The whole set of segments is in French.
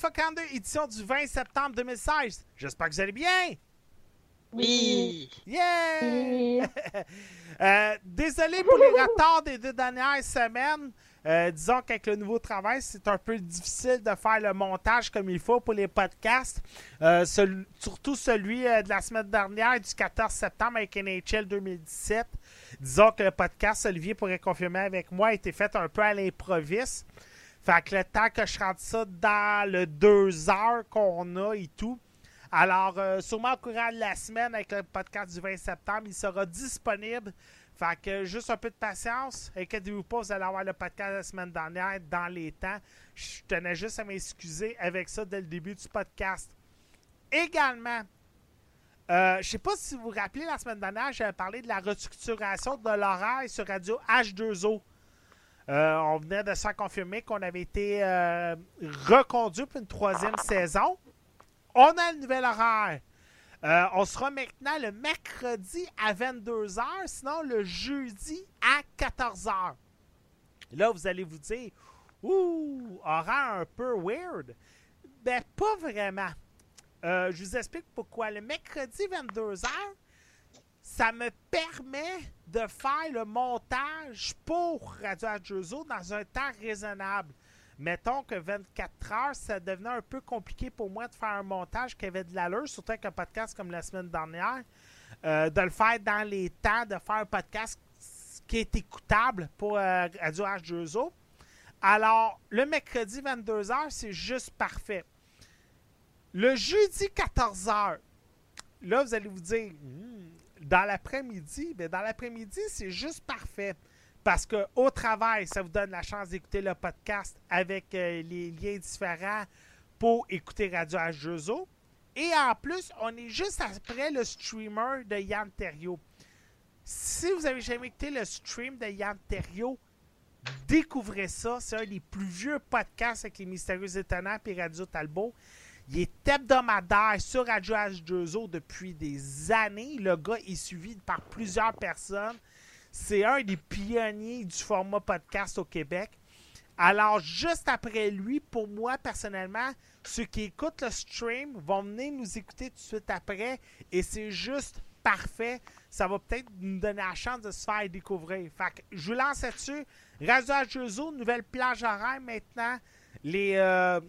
Bienvenue tout le monde à Alpha 42, édition du 20 septembre 2016. J'espère que vous allez bien. Oui. Yeah! Euh, désolé pour les retards des deux dernières semaines. Euh, disons qu'avec le nouveau travail, c'est un peu difficile de faire le montage comme il faut pour les podcasts. Euh, surtout celui de la semaine dernière, du 14 septembre avec NHL 2017. Disons que le podcast, Olivier pourrait confirmer avec moi, a été fait un peu à l'improviste. Fait que le temps que je rentre ça dans le deux heures qu'on a et tout. Alors, euh, sûrement au courant de la semaine, avec le podcast du 20 septembre, il sera disponible. Fait que juste un peu de patience. Inquiétez-vous pas, vous allez avoir le podcast la semaine dernière dans les temps. Je tenais juste à m'excuser avec ça dès le début du podcast. Également, euh, je sais pas si vous vous rappelez, la semaine dernière, j'avais parlé de la restructuration de l'horaire sur Radio H2O. Euh, on venait de se faire confirmer qu'on avait été euh, reconduit pour une troisième saison. On a le nouvel horaire. Euh, on sera maintenant le mercredi à 22h, sinon le jeudi à 14h. Là, vous allez vous dire, ouh, horaire un peu weird. Ben, pas vraiment. Je vous explique pourquoi. Le mercredi 22h, ça me permet de faire le montage pour Radio Adjozo dans un temps raisonnable. Mettons que 24 heures, ça devenait un peu compliqué pour moi de faire un montage qui avait de l'allure, surtout avec podcast comme la semaine dernière. Euh, de le faire dans les temps, de faire un podcast qui est écoutable pour euh, Radio H2O. Alors, le mercredi 22h, c'est juste parfait. Le jeudi 14h, là, vous allez vous dire, Hmm, dans l'après-midi, ben dans l'après-midi, c'est juste parfait. Parce que au travail, ça vous donne la chance d'écouter le podcast avec euh, les liens différents pour écouter Radio H2O. Et en plus, on est juste après le streamer de Yann Terriot. Si vous avez jamais écouté le stream de Yann Terriot, découvrez ça. C'est un des plus vieux podcasts avec les Mystérieux Étonnants et Radio Talbot. Il est hebdomadaire sur Radio H2O depuis des années. Le gars est suivi par plusieurs personnes. C'est un des pionniers du format podcast au Québec. Alors, juste après lui, pour moi, personnellement, ceux qui écoutent le stream vont venir nous écouter tout de suite après. Et c'est juste parfait. Ça va peut-être nous donner la chance de se faire découvrir. Fait que je vous lance là-dessus. Radio H2O, nouvelle plage horaire maintenant. Les, euh,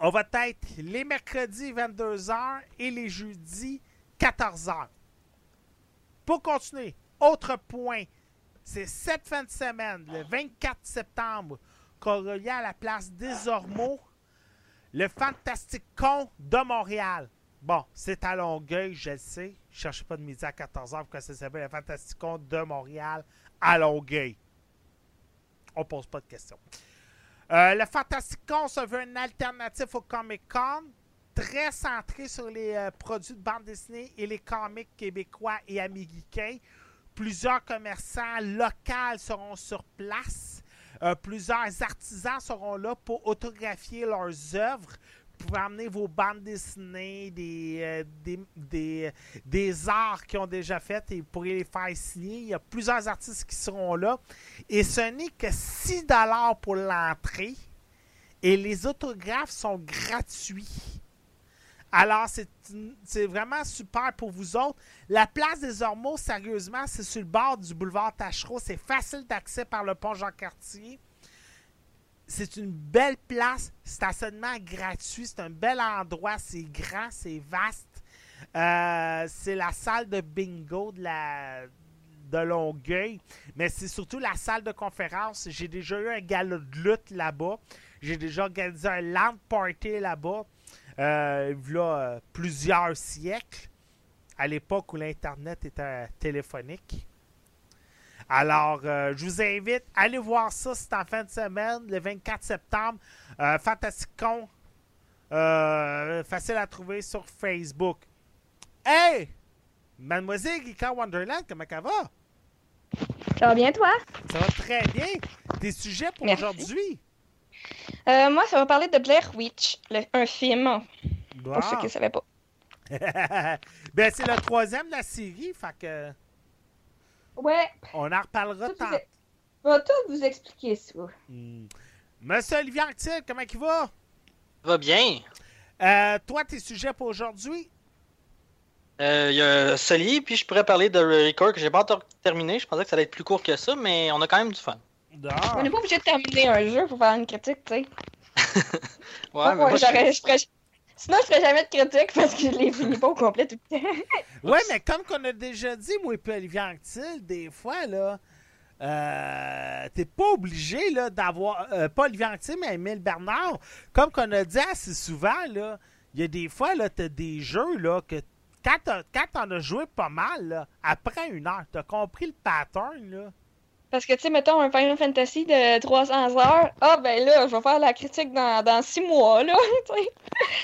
on va être les mercredis 22h et les jeudis 14h. Pour continuer, autre point, c'est cette fin de semaine, le 24 septembre, qu'aura lieu à la place des Ormeaux, le Fantastique Con de Montréal. Bon, c'est à Longueuil, je le sais. Je ne cherchez pas de midi à 14h pour que ça s'appelle le Fantastique Con de Montréal à Longueuil? On pose pas de questions. Euh, le Fantasticon se veut un alternatif au Comic Con, très centré sur les euh, produits de bande dessinée et les comics québécois et américains. Plusieurs commerçants locaux seront sur place. Euh, plusieurs artisans seront là pour autographier leurs œuvres. Pouvez emmener vos bandes dessinées, des, euh, arts qu'ils ont déjà fait et vous pourrez les faire signer. Il y a plusieurs artistes qui seront là. Et ce n'est que 6 pour l'entrée. Et les autographes sont gratuits. Alors, c'est vraiment super pour vous autres. La place des Ormeaux, sérieusement, c'est sur le bord du boulevard Tachereau. C'est facile d'accès par le pont Jean-Cartier. C'est une belle place, stationnement gratuit, c'est un bel endroit, c'est grand, c'est vaste. Euh, c'est la salle de bingo de, la, Longueuil, mais c'est surtout la salle de conférence. J'ai déjà eu un gala de lutte là-bas. J'ai déjà organisé un land party là-bas, euh, il y a euh, plusieurs siècles, à l'époque où l'Internet était téléphonique. Alors, euh, je vous invite à aller voir ça, c'est en fin de semaine, le 24 septembre. Euh, Fantasticon, euh, facile à trouver sur Facebook. Hey! Mademoiselle Geeka Wonderland, comment ça va? Ça va bien, toi? Ça va très bien. Tes sujets pour aujourd'hui? Euh, moi, ça va parler de Blair Witch, le- un film, pour ceux qui ne savaient pas. ben, c'est le troisième de la série, fait que Ouais, on en reparlera Tout tant. est- je vais tout vous expliquer ça. Hmm. Monsieur Olivier Anctil, comment il va? Va bien. Euh, toi, tes sujets pour aujourd'hui? Euh, Il y a Sully, puis je pourrais parler de Record que j'ai pas encore terminé. Je pensais que ça allait être plus court que ça, mais on a quand même du fun. Ah. On n'est pas obligé de terminer un jeu pour faire une critique, tu sais. Ouais, mais moi, je- Sinon, je ferais jamais de critique parce que je les finis pas au complet tout le temps. Ouais, mais comme qu'on a déjà dit, moi et puis Olivier Anctil, des fois, là, euh, t'es pas obligé là, d'avoir. euh, pas mais Emile Bernard. Comme qu'on a dit assez souvent, là, il y a des fois, là, t'as des jeux, là, que quand t'en as joué pas mal, après une heure, t'as compris le pattern, là. Parce que, tu sais, mettons un Final Fantasy de 300 heures. Ah, ben là, je vais faire la critique dans, dans 6 mois, là. tu sais.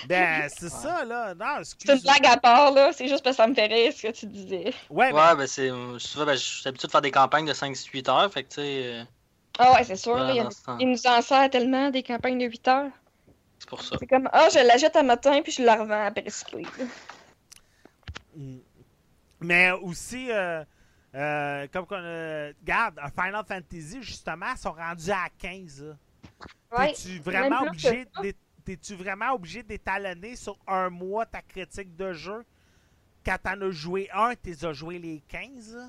Ben, c'est ça, là. Non, C'est une blague à part, là. C'est juste parce que ça me fait rire ce que tu disais. Ouais, mais- Ouais, ben c'est. Souvent, ben, je suis habitué de faire des campagnes de 5-8 heures, fait que tu sais. euh, Ah, ouais, c'est sûr. Ouais, là, il, a- nous en sert tellement des campagnes de 8 heures. C'est pour ça. C'est comme, ah, je la jette un matin puis je la revends après recyclée. Mm. Mais aussi, euh, euh, comme qu'on a. Regarde, un Final Fantasy, justement, sont rendus à 15. là. Ouais. T'es-tu vraiment obligé T'es-tu vraiment obligé d'étalonner sur un mois ta critique de jeu? Quand t'en as joué un, t'es as joué les 15? là?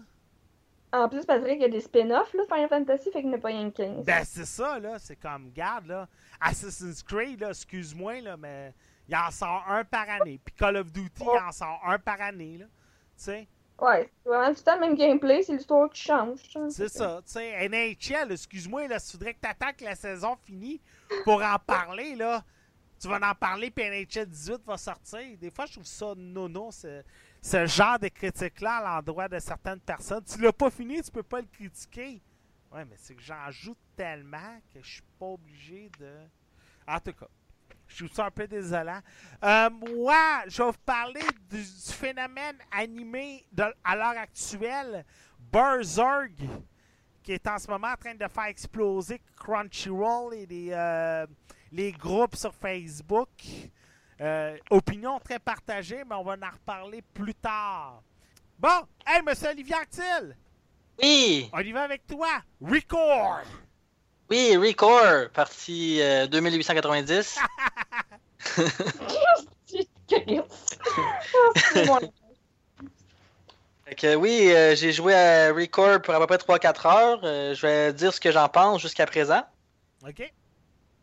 En plus, Patrick, il y a des spin-offs, là, Final Fantasy, fait qu'il n'y a pas rien que 15. Ben, c'est ça, là. C'est comme, garde, là. Assassin's Creed, là, excuse-moi, là, mais il en sort un par année. Puis Call of Duty, il en sort un par année, là. Tu sais? Ouais, c'est vraiment tout le même gameplay, c'est l'histoire qui change. C'est ça, tu sais, NHL, excuse-moi, là, faudrait que t'attends que la saison finisse pour en parler, là. Tu vas en parler, puis NHL 18 va sortir. Des fois, je trouve ça nono, ce, ce genre de critique-là à l'endroit de certaines personnes. Tu l'as pas fini, tu peux pas le critiquer. Ouais, mais c'est que j'en joue tellement que je suis pas obligé de... En tout cas, je trouve ça un peu désolant. Euh, moi, je vais vous parler du, du phénomène animé de- à l'heure actuelle, Berserk, qui est en ce moment en train de faire exploser Crunchyroll et les, euh, les groupes sur Facebook. Euh, opinion très partagée, mais on va en reparler plus tard. Bon, hey, monsieur Olivier Actil, Oui! on y va avec toi. Record! Oui, Record, partie euh, 2890. C'est bon. Fait que oui, euh, j'ai joué à Record pour à peu près 3-4 heures. Euh, je vais dire ce que j'en pense jusqu'à présent. OK?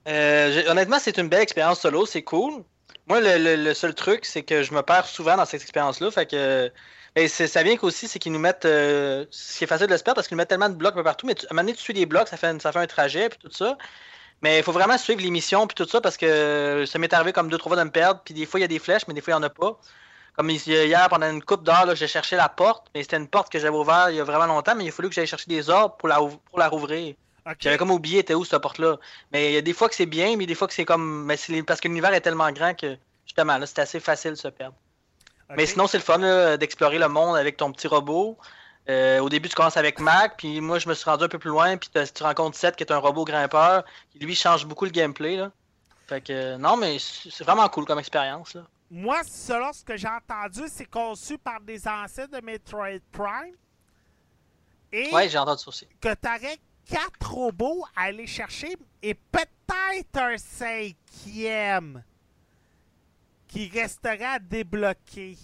Euh, honnêtement, c'est une belle expérience solo, c'est cool. Moi, le, le- le seul truc, c'est que je me perds souvent dans cette expérience-là. Fait que. Et c'est- ça vient qu'aussi, c'est qu'ils nous mettent. euh, ce qui est facile de se perdre parce qu'ils nous mettent tellement de blocs un peu partout. Mais tu, à un moment donné, tu suis des blocs, ça fait, un- ça fait un trajet, puis tout ça. Mais il faut vraiment suivre l'émission, puis tout ça, parce que ça m'est arrivé comme deux, trois fois de me perdre. Puis des fois, il y a des flèches, mais des fois, il n'y en a pas. Comme hier, pendant une coupe d'heure, là, j'ai cherché la porte, mais c'était une porte que j'avais ouverte il y a vraiment longtemps, mais il a fallu que j'aille chercher des ordres pour la, pour la rouvrir. J'avais comme oublié était où cette porte-là. Mais il y a des fois que c'est bien, mais des fois que c'est comme. Mais c'est parce que l'univers est tellement grand que justement là, c'est assez facile de se perdre. Mais sinon, c'est le fun d'explorer le monde avec ton petit robot. Euh, au début, tu commences avec Mac, puis moi, je me suis rendu un peu plus loin, puis tu rencontres Seth, qui est un robot grimpeur, qui lui change beaucoup le gameplay. Là. Fait que, non, mais c'est vraiment cool comme expérience. Moi, selon ce que j'ai entendu, c'est conçu par des anciens de Metroid Prime. Et Ouais, j'ai entendu ça aussi. que tu aurais quatre robots à aller chercher et peut-être un cinquième qui resterait à débloquer.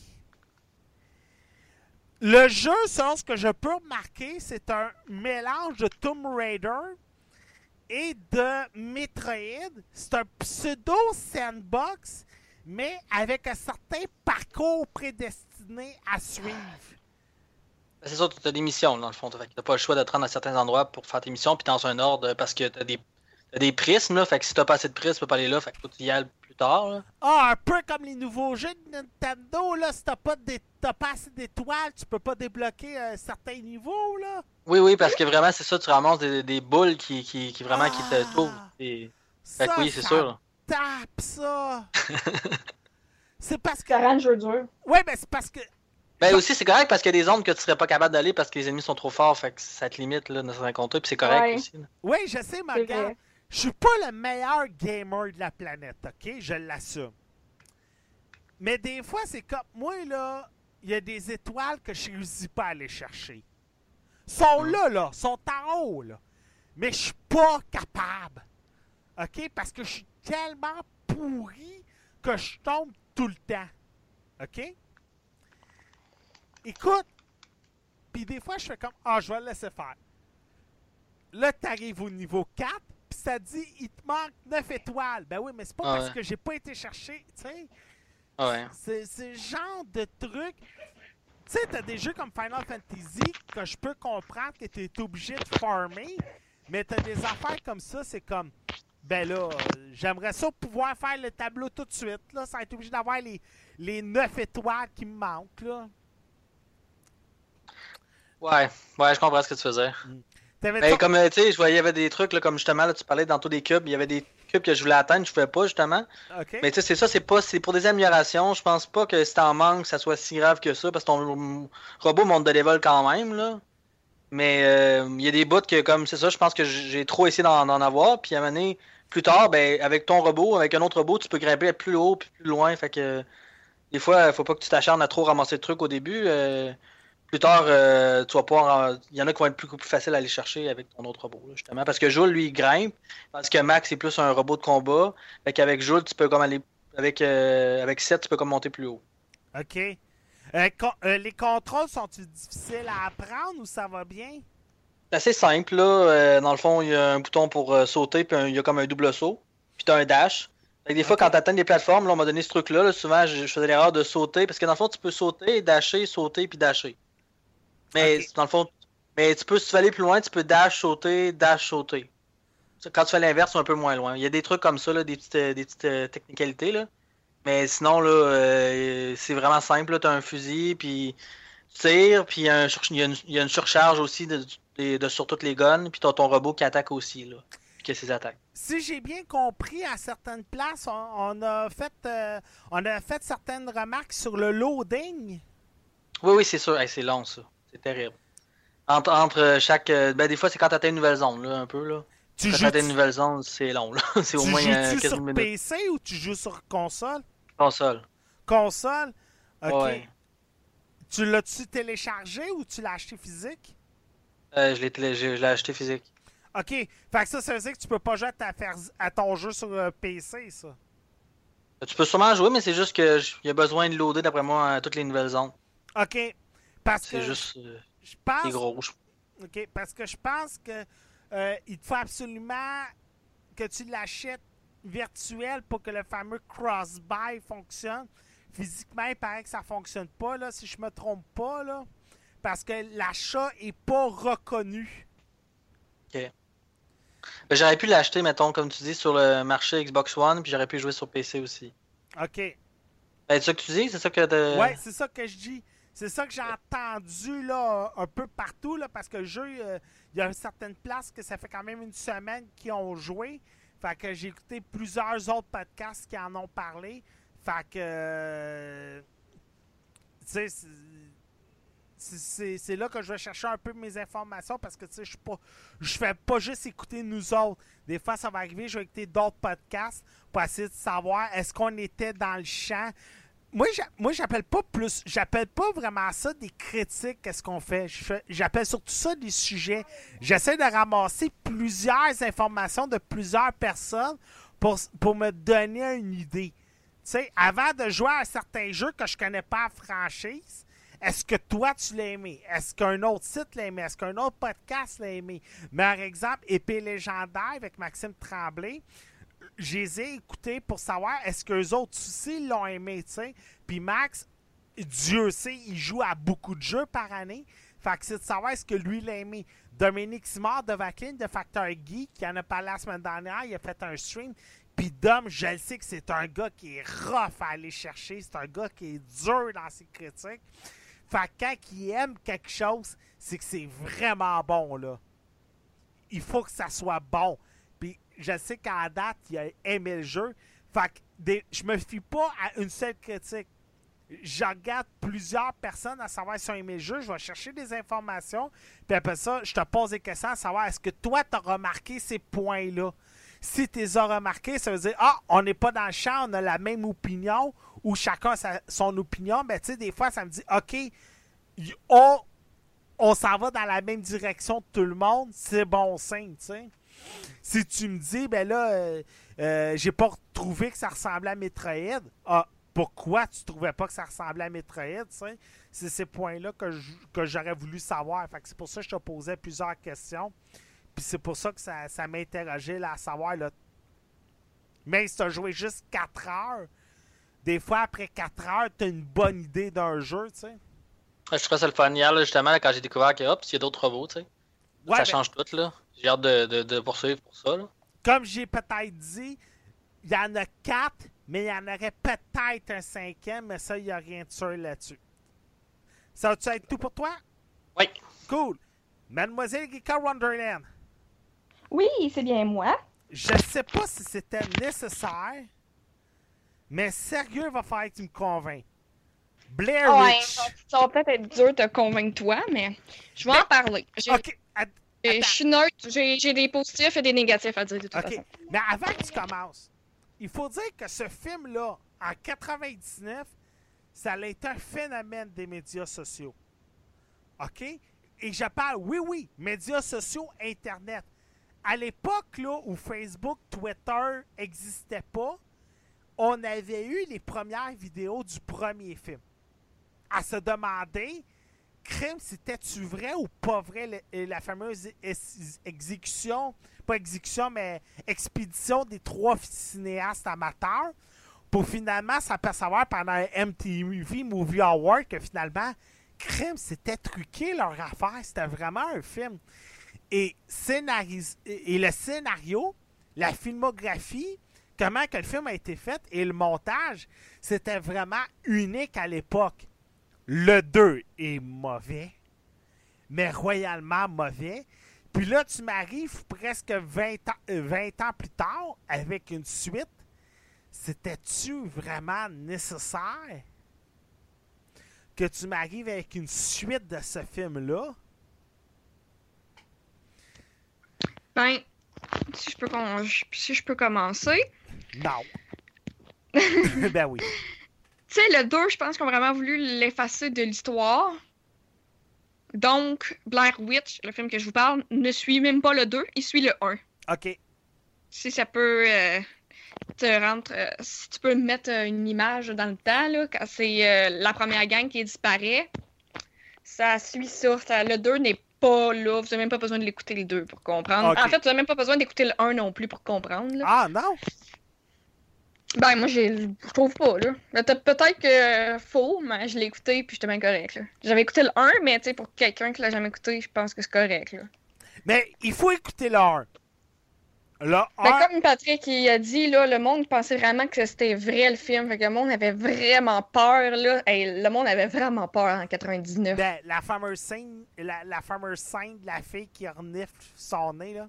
Le jeu, selon ce que je peux remarquer, c'est un mélange de Tomb Raider et de Metroid. C'est un pseudo sandbox, mais avec un certain parcours prédestiné à suivre. Ben, C'est ça, tu as des missions, dans le fond. Que t'as pas le choix de te à certains endroits pour faire tes missions, puis dans un ordre, parce que t'as des, t'as des prismes, là. Fait que si t'as pas assez de prismes, tu peux pas aller là. Fait que faut que tu y ailles plus tard, là. Ah, un peu comme les nouveaux jeux de Nintendo, là. Si t'as pas, d'é- t'as pas assez d'étoiles, tu peux pas débloquer un certain niveau, là. Oui, oui, parce que vraiment, c'est ça, tu ramasses des, des boules qui, qui, qui vraiment qui Ah. te trouvent. Et... Fait Ça, que oui, c'est ça sûr. tape, ça. c'est parce que... Ça rend le jeu dur. Ouais, mais c'est parce que... Ben aussi, c'est correct parce qu'il y a des zones que tu serais pas capable d'aller parce que les ennemis sont trop forts. Fait que ça te limite, là, dans certains comptes. Puis c'est correct Ouais. aussi. là. Oui, je sais, vrai. Je suis pas le meilleur gamer de la planète, OK? Je l'assume. Mais des fois, c'est comme... Moi, là, il y a des étoiles que je réussis pas à aller chercher. sont là, là. sont en haut, là. Mais je suis pas capable. OK? Parce que je suis tellement pourri que je tombe tout le temps. OK? Écoute, puis des fois, je fais comme, ah, je vais le laisser faire. Là, t'arrives au niveau 4, puis ça dit, il te manque 9 étoiles. Ben oui, mais c'est pas Ah parce que j'ai pas été chercher, tu sais. Ouais. C'est le genre de truc. Tu sais, t'as des jeux comme Final Fantasy que je peux comprendre que t'es obligé de farmer, mais t'as des affaires comme ça, c'est comme. Ben là, j'aimerais ça pouvoir faire le tableau tout de suite, là, sans être obligé d'avoir les, les 9 étoiles qui me manquent, là. Ouais, ouais, je comprends ce que tu faisais. Ben, comme, euh, tu sais, je voyais, il y avait des trucs, là, comme justement, là, tu parlais dans tous des cubes, il y avait des cubes que je voulais atteindre, je pouvais pas, justement. Mais tu sais, c'est ça, c'est pas, c'est pour des améliorations. Je pense pas que si t'en manques, ça soit si grave que ça, parce que ton robot monte de level quand même, là. Mais euh, il y a des bouts que, comme c'est ça, je pense que j'ai trop essayé d'en d'en avoir, puis à un moment donné, plus tard, ben, avec ton robot, avec un autre robot, tu peux grimper plus haut, puis plus loin, fait que des fois, faut pas que tu t'acharnes à trop ramasser de trucs au début. euh, plus tard, euh, tu vas pouvoir. Il y en a qui vont être plus, plus faciles à aller chercher avec ton autre robot, là, justement. Parce que Joule, lui, il grimpe. Parce que Max, c'est plus un robot de combat. Fait qu'avec Joule, tu peux comme aller. Avec, euh, avec 7, tu peux comme monter plus haut. Ok. Euh, con- euh, les contrôles sont-ils difficiles à apprendre ou ça va bien? C'est assez simple, là. Dans le fond, il y a un bouton pour sauter, puis il y a comme un double saut. Puis t'as un dash. Fait que des fois, quand t'atteins des plateformes, là, on m'a donné ce truc-là. là, souvent, je, je faisais l'erreur de sauter. Parce que dans le fond, tu peux sauter, dasher, sauter, puis dasher. Mais dans le fond, mais tu peux, si tu veux aller plus loin, tu peux dash, sauter, dash, sauter. Quand tu fais l'inverse, c'est un peu moins loin. Il y a des trucs comme ça, là, des petites, euh, des petites euh, technicalités, là. Mais sinon, là, euh, c'est vraiment simple. Tu as un fusil, puis tu tires, puis il y, a un sur- il y a une, il y a une surcharge aussi de, de- de- sur toutes les guns, puis tu as ton robot qui attaque aussi, là. Qui a ses attaques. Si j'ai bien compris, à certaines places, on, on a fait euh, on a fait certaines remarques sur le loading. Oui, oui, c'est sûr. Hey, c'est long, ça. C'est terrible. Entre, entre chaque. euh, Ben, des fois, c'est quand tu atteins une nouvelle zone, là, un peu, là. Tu Quand joues, tu atteins une nouvelle zone, c'est long, là. c'est au moins euh, joues-tu 15 sur minutes. PC ou tu joues sur console? Console. Console? Ok. Ouais. Tu l'as-tu téléchargé ou tu l'as acheté physique? Euh, je l'ai télé- je je l'ai acheté physique. Ok. Fait que ça, ça veut dire que tu peux pas jouer à, ta faire- à ton jeu sur euh, PC, ça. Tu peux sûrement jouer, mais c'est juste que j- il y a besoin de loader, d'après moi, toutes les nouvelles zones. Ok. Parce que C'est juste. euh, je pense. gros. OK, parce que je pense que euh, il te faut absolument que tu l'achètes virtuel pour que le fameux cross-buy fonctionne. Physiquement, il paraît que ça fonctionne pas, là, si je me trompe pas, là. Parce que l'achat est pas reconnu. Ben, J'aurais pu l'acheter, mettons, comme tu dis, sur le marché Xbox One, puis j'aurais pu jouer sur PC aussi. OK. Ben, c'est ça que tu dis? C'est ça que Ouais, c'est ça que je dis. C'est ça que j'ai entendu là, un peu partout, là, parce que le jeu, euh, il y a certaines places que ça fait quand même une semaine qu'ils ont joué. Fait que j'ai écouté plusieurs autres podcasts qui en ont parlé. Fait que. euh, c'est- là que je vais chercher un peu mes informations parce que je suis pas. Je fais pas juste écouter nous autres. Des fois, ça va arriver, je vais écouter d'autres podcasts pour essayer de savoir est-ce qu'on était dans le champ. Moi, j'a- moi, j'appelle pas plus. J'appelle pas vraiment ça des critiques, qu'est-ce qu'on fait. J'appelle surtout ça des sujets. J'essaie de ramasser plusieurs informations de plusieurs personnes pour, pour me donner une idée. Tu sais, avant de jouer à un certain jeu que je connais pas franchise, est-ce que toi tu l'as aimé? Est-ce qu'un autre site l'a aimé? Est-ce qu'un autre podcast l'a aimé? Meilleur exemple, Épée légendaire avec Maxime Tremblay. Je les ai écoutés pour savoir est-ce qu'eux autres aussi l'ont aimé, tu sais. Puis Max, Dieu sait, il joue à beaucoup de jeux par année. Fait que c'est de savoir est-ce que lui l'a aimé. Dominique Simard de Vacline de Facteur Geek, qui en a parlé la semaine dernière, il a fait un stream. Puis Dom, je le sais que c'est un gars qui est rough à aller chercher. C'est un gars qui est dur dans ses critiques. Fait que quand il aime quelque chose, c'est que c'est vraiment bon, là. Il faut que ça soit bon. Je sais qu'à date, il a aimé le jeu. Fait que je me fie pas à une seule critique. Je regarde plusieurs personnes à savoir si ont aimé le jeu. Je vais chercher des informations. Puis après ça, je te pose des questions à savoir est-ce que toi, tu as remarqué ces points-là? Si tu les as remarqués, ça veut dire Ah, on n'est pas dans le champ, on a la même opinion, ou chacun a son opinion. Ben, tu sais, des fois, ça me dit OK, on, on s'en va dans la même direction de tout le monde, c'est bon signe, tu sais. Si tu me dis, ben là, euh, euh, j'ai pas trouvé que ça ressemblait à Metroid, ah, pourquoi tu trouvais pas que ça ressemblait à Metroid, tu sais? C'est ces points-là que j'aurais voulu savoir. Fait que c'est pour ça que je te posais plusieurs questions. Puis c'est pour ça que ça, ça m'interrogeait là, à savoir, là, même si tu as joué juste 4 heures, des fois, après 4 heures, tu as une bonne idée d'un jeu, tu sais? Je trouvais ça le fun hier, là, justement, là, quand j'ai découvert que, hop, il y a d'autres robots, tu sais. Ouais, ça ben, change tout, là. J'ai hâte de, de, de poursuivre pour ça, là. comme j'ai peut-être dit, il y en a 4, mais il y en aurait peut-être un cinquième, mais ça, il n'y a rien de sûr là-dessus. Ça va-tu être tout pour toi? Oui. Cool. Mademoiselle Geeka Wonderland, Oui, c'est bien moi. je sais pas si c'était nécessaire, mais sérieux, il va falloir que tu me convainques. Blair Ouais, Witch. ça va peut-être être dur de te convaincre toi, mais je vais en parler. J'ai- Ok. Je suis neutre, j'ai des positifs et des négatifs à dire de toute ok. façon. Mais avant que tu commences, il faut dire que ce film-là, en 99, ça a été un phénomène des médias sociaux. OK? Et je parle, oui, oui, médias sociaux, Internet. À l'époque là, où Facebook, Twitter n'existaient pas, on avait eu les premières vidéos du premier film. À se demander, crime, c'était-tu vrai ou pas vrai, la fameuse ex- exécution, pas exécution, mais expédition des trois cinéastes amateurs, pour finalement s'apercevoir pendant MTV Movie Award que finalement, crime, c'était truqué leur affaire. C'était vraiment un film. Et, et le scénario, la filmographie, comment que le film a été fait et le montage, c'était vraiment unique à l'époque. Le 2 est mauvais, mais royalement mauvais. Puis là, tu m'arrives presque 20 ans, euh, 20 ans plus tard avec une suite. C'était-tu vraiment nécessaire que tu m'arrives avec une suite de ce film-là? Ben, si je peux, si je peux commencer. Non. ben oui. Tu sais, le 2, je pense qu'ils ont vraiment voulu l'effacer de l'histoire. Donc, Blair Witch, le film que je vous parle, ne suit même pas le 2, il suit le 1. OK. Si ça peut euh, te rendre. euh, si tu peux mettre euh, une image dans le temps, là, quand c'est euh, la première gang qui disparaît, ça suit ça. Ça- le 2 n'est pas là. Vous n'avez même pas besoin de l'écouter les deux pour comprendre. En fait, vous n'avez même pas besoin d'écouter le 1 non plus pour comprendre. là. Ah non? Ben, moi, je trouve pas, là. T'as- Peut-être que euh, faux, mais je l'ai écouté puis j'étais bien correct, là. J'avais écouté le 1, mais tu sais, pour quelqu'un qui l'a jamais écouté, je pense que c'est correct, là. Mais il faut écouter le 1. Le 1, Ben, comme Patrick il a dit, là, le monde pensait vraiment que c'était vrai le film. Fait que le monde avait vraiment peur, là. Hey, le monde avait vraiment peur en 99. ben, la fameuse scène, la, la fameuse scène de la fille qui renifle son nez, là.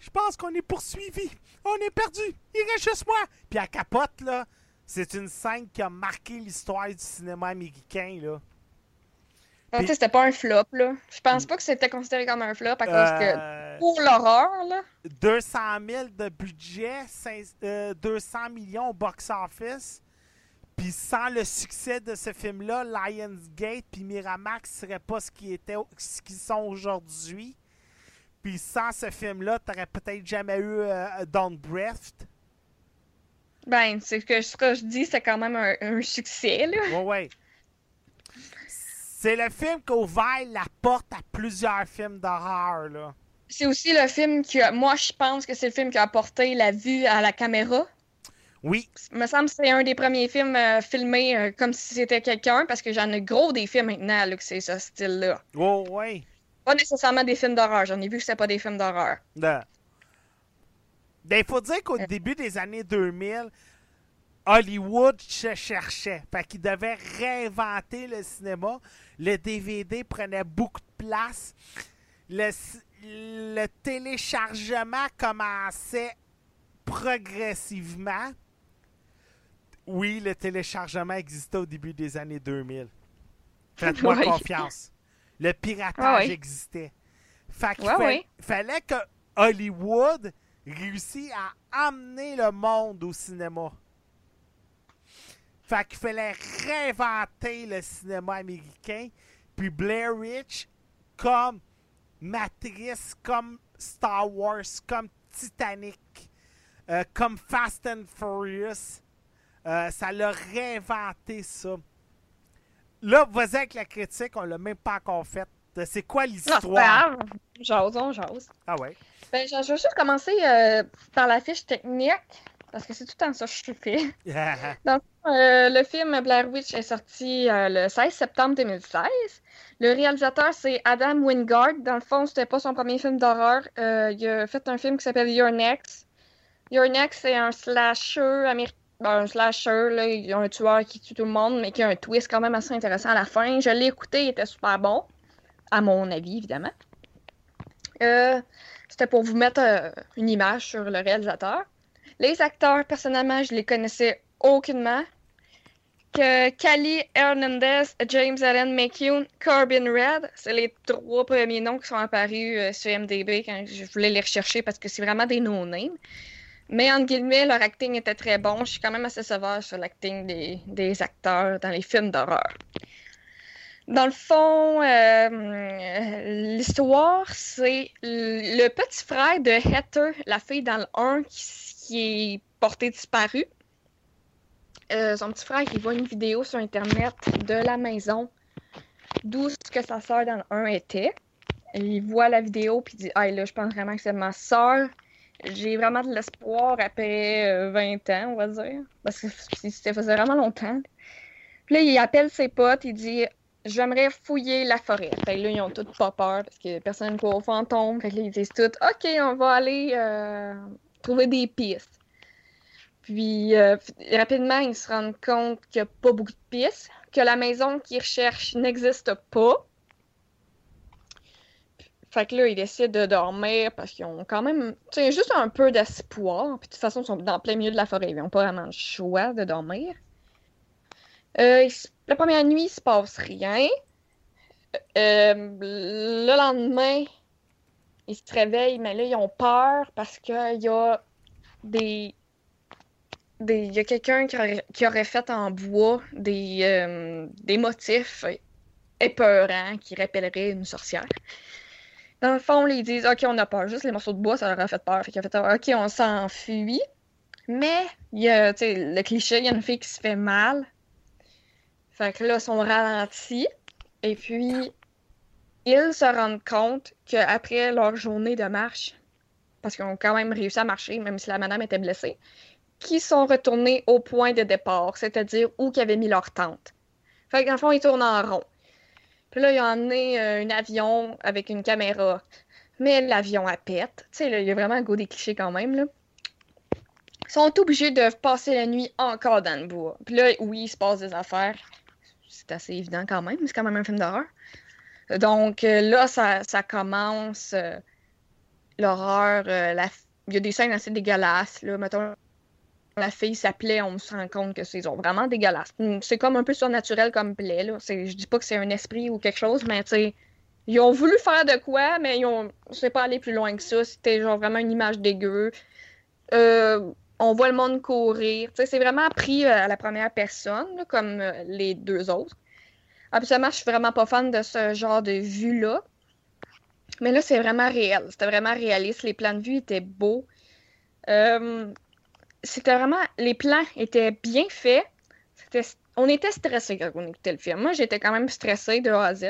Je pense qu'on est poursuivi. On est perdu. Il reste juste moi. Puis elle capote, là. C'est une scène qui a marqué l'histoire du cinéma américain, là. Sais, c'était pas un flop, là. Je pense pas que c'était considéré comme un flop à cause que Euh, pour l'horreur, là. 200 000 de budget, cinq- euh, 200 millions au box-office. Puis sans le succès de ce film-là, Lionsgate puis Miramax seraient pas ce qu'ils étaient, ce qu'ils sont aujourd'hui. Puis sans ce film-là, t'aurais peut-être jamais eu euh, Don't Breath. Ben, c'est que ce que je dis, c'est quand même un, un succès, là. Ouais, ouais. C'est le film qui a ouvert la porte à plusieurs films d'horreur, là. C'est aussi le film qui a... Moi, je pense que c'est le film qui a apporté la vue à la caméra. Oui, Il me semble que c'est un des premiers films euh, filmés euh, comme si c'était quelqu'un, parce que j'en ai gros des films maintenant, là, que c'est ce style-là. ouais, ouais. Pas nécessairement des films d'horreur. J'en ai vu que c'était pas des films d'horreur. Ben, il faut dire qu'au début des années 2000, Hollywood se cherchait. Fait qu'il devait réinventer le cinéma. Le DVD prenait beaucoup de place. Le, téléchargement commençait progressivement. Oui, le téléchargement existait au début des années 2000. Faites-moi Ouais. confiance. Le piratage ouais. existait. Fait qu'il Ouais, fa- ouais. fallait que Hollywood réussisse à amener le monde au cinéma. Fait qu'il fallait réinventer le cinéma américain. Puis Blair Witch, comme Matrice, comme Star Wars, comme Titanic, euh, comme Fast and Furious, euh, ça l'a réinventé ça. Là, vas-y avec la critique, on l'a même pas encore faite. C'est quoi pas l'histoire? grave. Jase, on jase. Ah ouais. Ben, je je vais juste commencer euh, par la fiche technique, parce que c'est tout le temps ça que je fais. Euh, le film Blair Witch est sorti euh, le 16 septembre 2016. Le réalisateur, c'est Adam Wingard. Dans le fond, c'était pas son premier film d'horreur. Il a fait un film qui s'appelle Your Next. Your Next, c'est un slasher américain. Un slasher, là, il y a un tueur qui tue tout le monde, mais qui a un twist quand même assez intéressant à la fin. Je l'ai écouté, il était super bon, à mon avis, évidemment. Euh, c'était pour vous mettre euh, une image sur le réalisateur. Les acteurs, personnellement, je les connaissais aucunement. Que Callie Hernandez, James Allen McCune, Corbin Red, c'est les trois premiers noms qui sont apparus euh, sur MDB quand je voulais les rechercher parce que c'est vraiment des no-names. Mais entre guillemets, leur acting était très bon. Je suis quand même assez sévère sur l'acting des, des acteurs dans les films d'horreur. Dans le fond, euh, l'histoire, c'est le petit frère de Heather, la fille dans le 1 qui, est portée disparue. Euh, son petit frère, il voit une vidéo sur Internet de la maison d'où ce que sa sœur dans le 1 était. Il voit la vidéo puis dit Ah là, je pense vraiment que c'est ma sœur. J'ai vraiment de l'espoir après euh, 20 ans, on va dire. Parce que ça faisait vraiment longtemps. Puis là, il appelle ses potes, il dit J'aimerais fouiller la forêt. Fait que là, ils ont tous pas peur parce que personne ne croit aux fantômes. Fait que là, ils disent tous Ok, on va aller euh, trouver des pistes. Puis euh, rapidement, ils se rendent compte qu'il n'y a pas beaucoup de pistes, que la maison qu'ils recherchent n'existe pas. Fait que là, ils décident de dormir parce qu'ils ont quand même, tu sais, juste un peu d'espoir. Puis de toute façon, ils sont dans plein milieu de la forêt. Ils n'ont pas vraiment le choix de dormir. Euh, la première nuit, il se passe rien. Euh, le lendemain, ils se réveillent, mais là, ils ont peur parce qu'il y a des. des- Il y a quelqu'un qui aurait, qui aurait fait en bois des, euh, des motifs épeurants qui rappelleraient une sorcière. Dans le fond, ils disent Ok, on a peur. Juste les morceaux de bois, ça leur a fait peur. Fait ont fait Ok, on s'enfuit. Mais, il y a, le cliché, il y a une fille qui se fait mal. Fait que là, ils sont ralentis. Et puis, ils se rendent compte qu'après leur journée de marche, parce qu'ils ont quand même réussi à marcher, même si la madame était blessée, qu'ils sont retournés au point de départ, c'est-à-dire où qu'ils avaient mis leur tente. Fait que dans le fond, ils tournent en rond. Puis là, ils ont emmené euh, un avion avec une caméra. Mais l'avion à pète. Tu sais, il y a vraiment un goût des clichés quand même, là. Ils sont obligés de passer la nuit encore dans le bois. Puis là, oui, il se passe des affaires. C'est assez évident quand même, c'est quand même un film d'horreur. Donc euh, là, ça, commence euh, l'horreur. Il y a des scènes assez dégueulasses. Là. Mettons, la fille s'appelait, on se rend compte que c'est vraiment dégueulasse. C'est comme un peu surnaturel comme plaie, là. Je dis pas que c'est un esprit ou quelque chose, mais tu ils ont voulu faire de quoi, mais ils ont, c'est pas aller plus loin que ça. C'était genre vraiment une image dégueu. Euh, on voit le monde courir. C'est vraiment pris euh, à la première personne, comme euh, les deux autres. Absolument, je suis vraiment pas fan de ce genre de vue-là. Mais là, c'est vraiment réel. C'était vraiment réaliste. Les plans de vue étaient beaux. C'était vraiment. Les plans étaient bien faits. C'était- On était stressés quand on écoutait le film. Moi, j'étais quand même stressée de A à Z.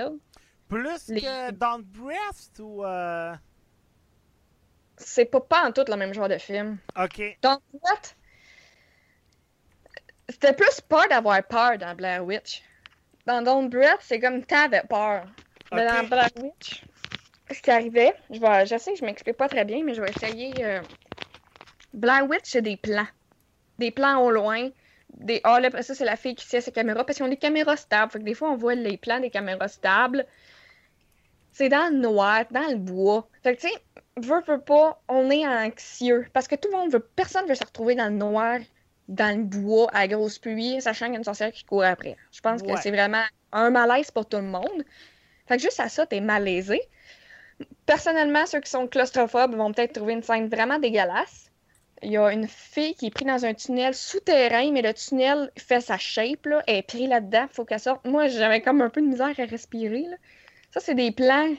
Plus Les- que Don't Breast ou. euh, C'est pas, pas en tout le même genre de film. Ok. Dans What? C'était plus peur d'avoir peur dans Blair Witch. Dans Don't Breath, c'est comme t'avais peur. Mais dans Blair Witch, ce qui arrivait, je, vais, je sais que je m'explique pas très bien, mais je vais essayer. euh, Blair Witch, c'est des plans. Des plans au loin. Des... Ah, là, après ça, c'est la fille qui tient sa caméra parce qu'ils ont des caméras stables. Fait que des fois, on voit les plans des caméras stables. C'est dans le noir, dans le bois. Fait que, tu sais, veut, veut pas, on est anxieux. Parce que tout le monde veut, personne veut se retrouver dans le noir, dans le bois, à la grosse pluie, sachant qu'il y a une sorcière qui court après. Je pense Ouais. que c'est vraiment un malaise pour tout le monde. Fait que juste à ça, t'es malaisé. Personnellement, ceux qui sont claustrophobes vont peut-être trouver une scène vraiment dégueulasse. Il y a une fille qui est prise dans un tunnel souterrain, mais le tunnel fait sa shape, là. Elle est prise là-dedans, faut qu'elle sorte. Moi, j'avais comme un peu de misère à respirer, là. Ça, c'est des plans.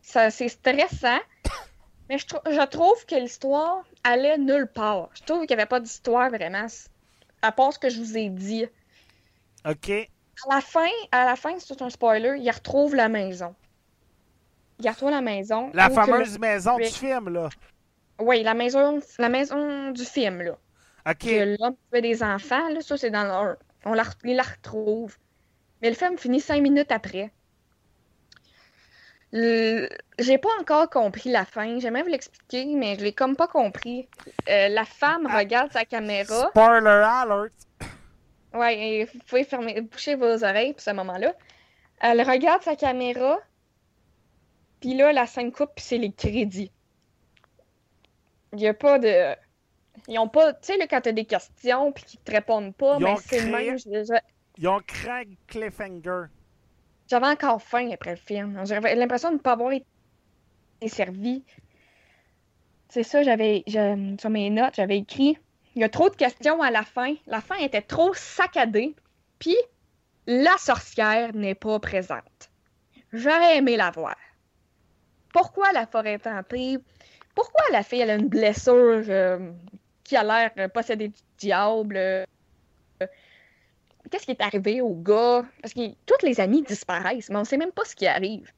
Ça, c'est stressant. Mais je, trou- je trouve que l'histoire allait nulle part. Je trouve qu'il n'y avait pas d'histoire vraiment. À part ce que je vous ai dit. Ok. À la fin, à la fin, c'est tout un spoiler, il retrouve la maison. Il retrouve la maison. La fameuse maison du film, là. Oui, la maison, la maison du film, là. Ok. Que l'homme fait des enfants, là, ça, c'est dans le 1. On la, re- il la retrouve. Mais le film finit cinq minutes après. Le- J'ai pas encore compris la fin. J'aimerais vous l'expliquer, mais je l'ai comme pas compris. Euh, la femme Ah. regarde sa caméra. Spoiler alert. Ouais, vous pouvez fermer, boucher vos oreilles pour ce moment-là. Elle regarde sa caméra, puis là, la scène coupe, puis c'est les crédits. Il y a pas de... Ils ont pas... Tu sais, quand t'as des questions, puis qu'ils te répondent pas, mais c'est le même. Ils ont un cliffhanger. J'avais encore faim après le film. J'avais l'impression de ne pas avoir été servi. C'est ça, j'avais... Sur mes notes, j'avais écrit... Il y a trop de questions à la fin. La fin était trop saccadée. Puis, la sorcière n'est pas présente. J'aurais aimé la voir. Pourquoi la forêt est hantée? Pourquoi la fille elle a une blessure euh, qui a l'air possédée du diable? euh, Qu'est-ce qui est arrivé au gars? Parce que tous les amis disparaissent, mais on sait même pas ce qui arrive.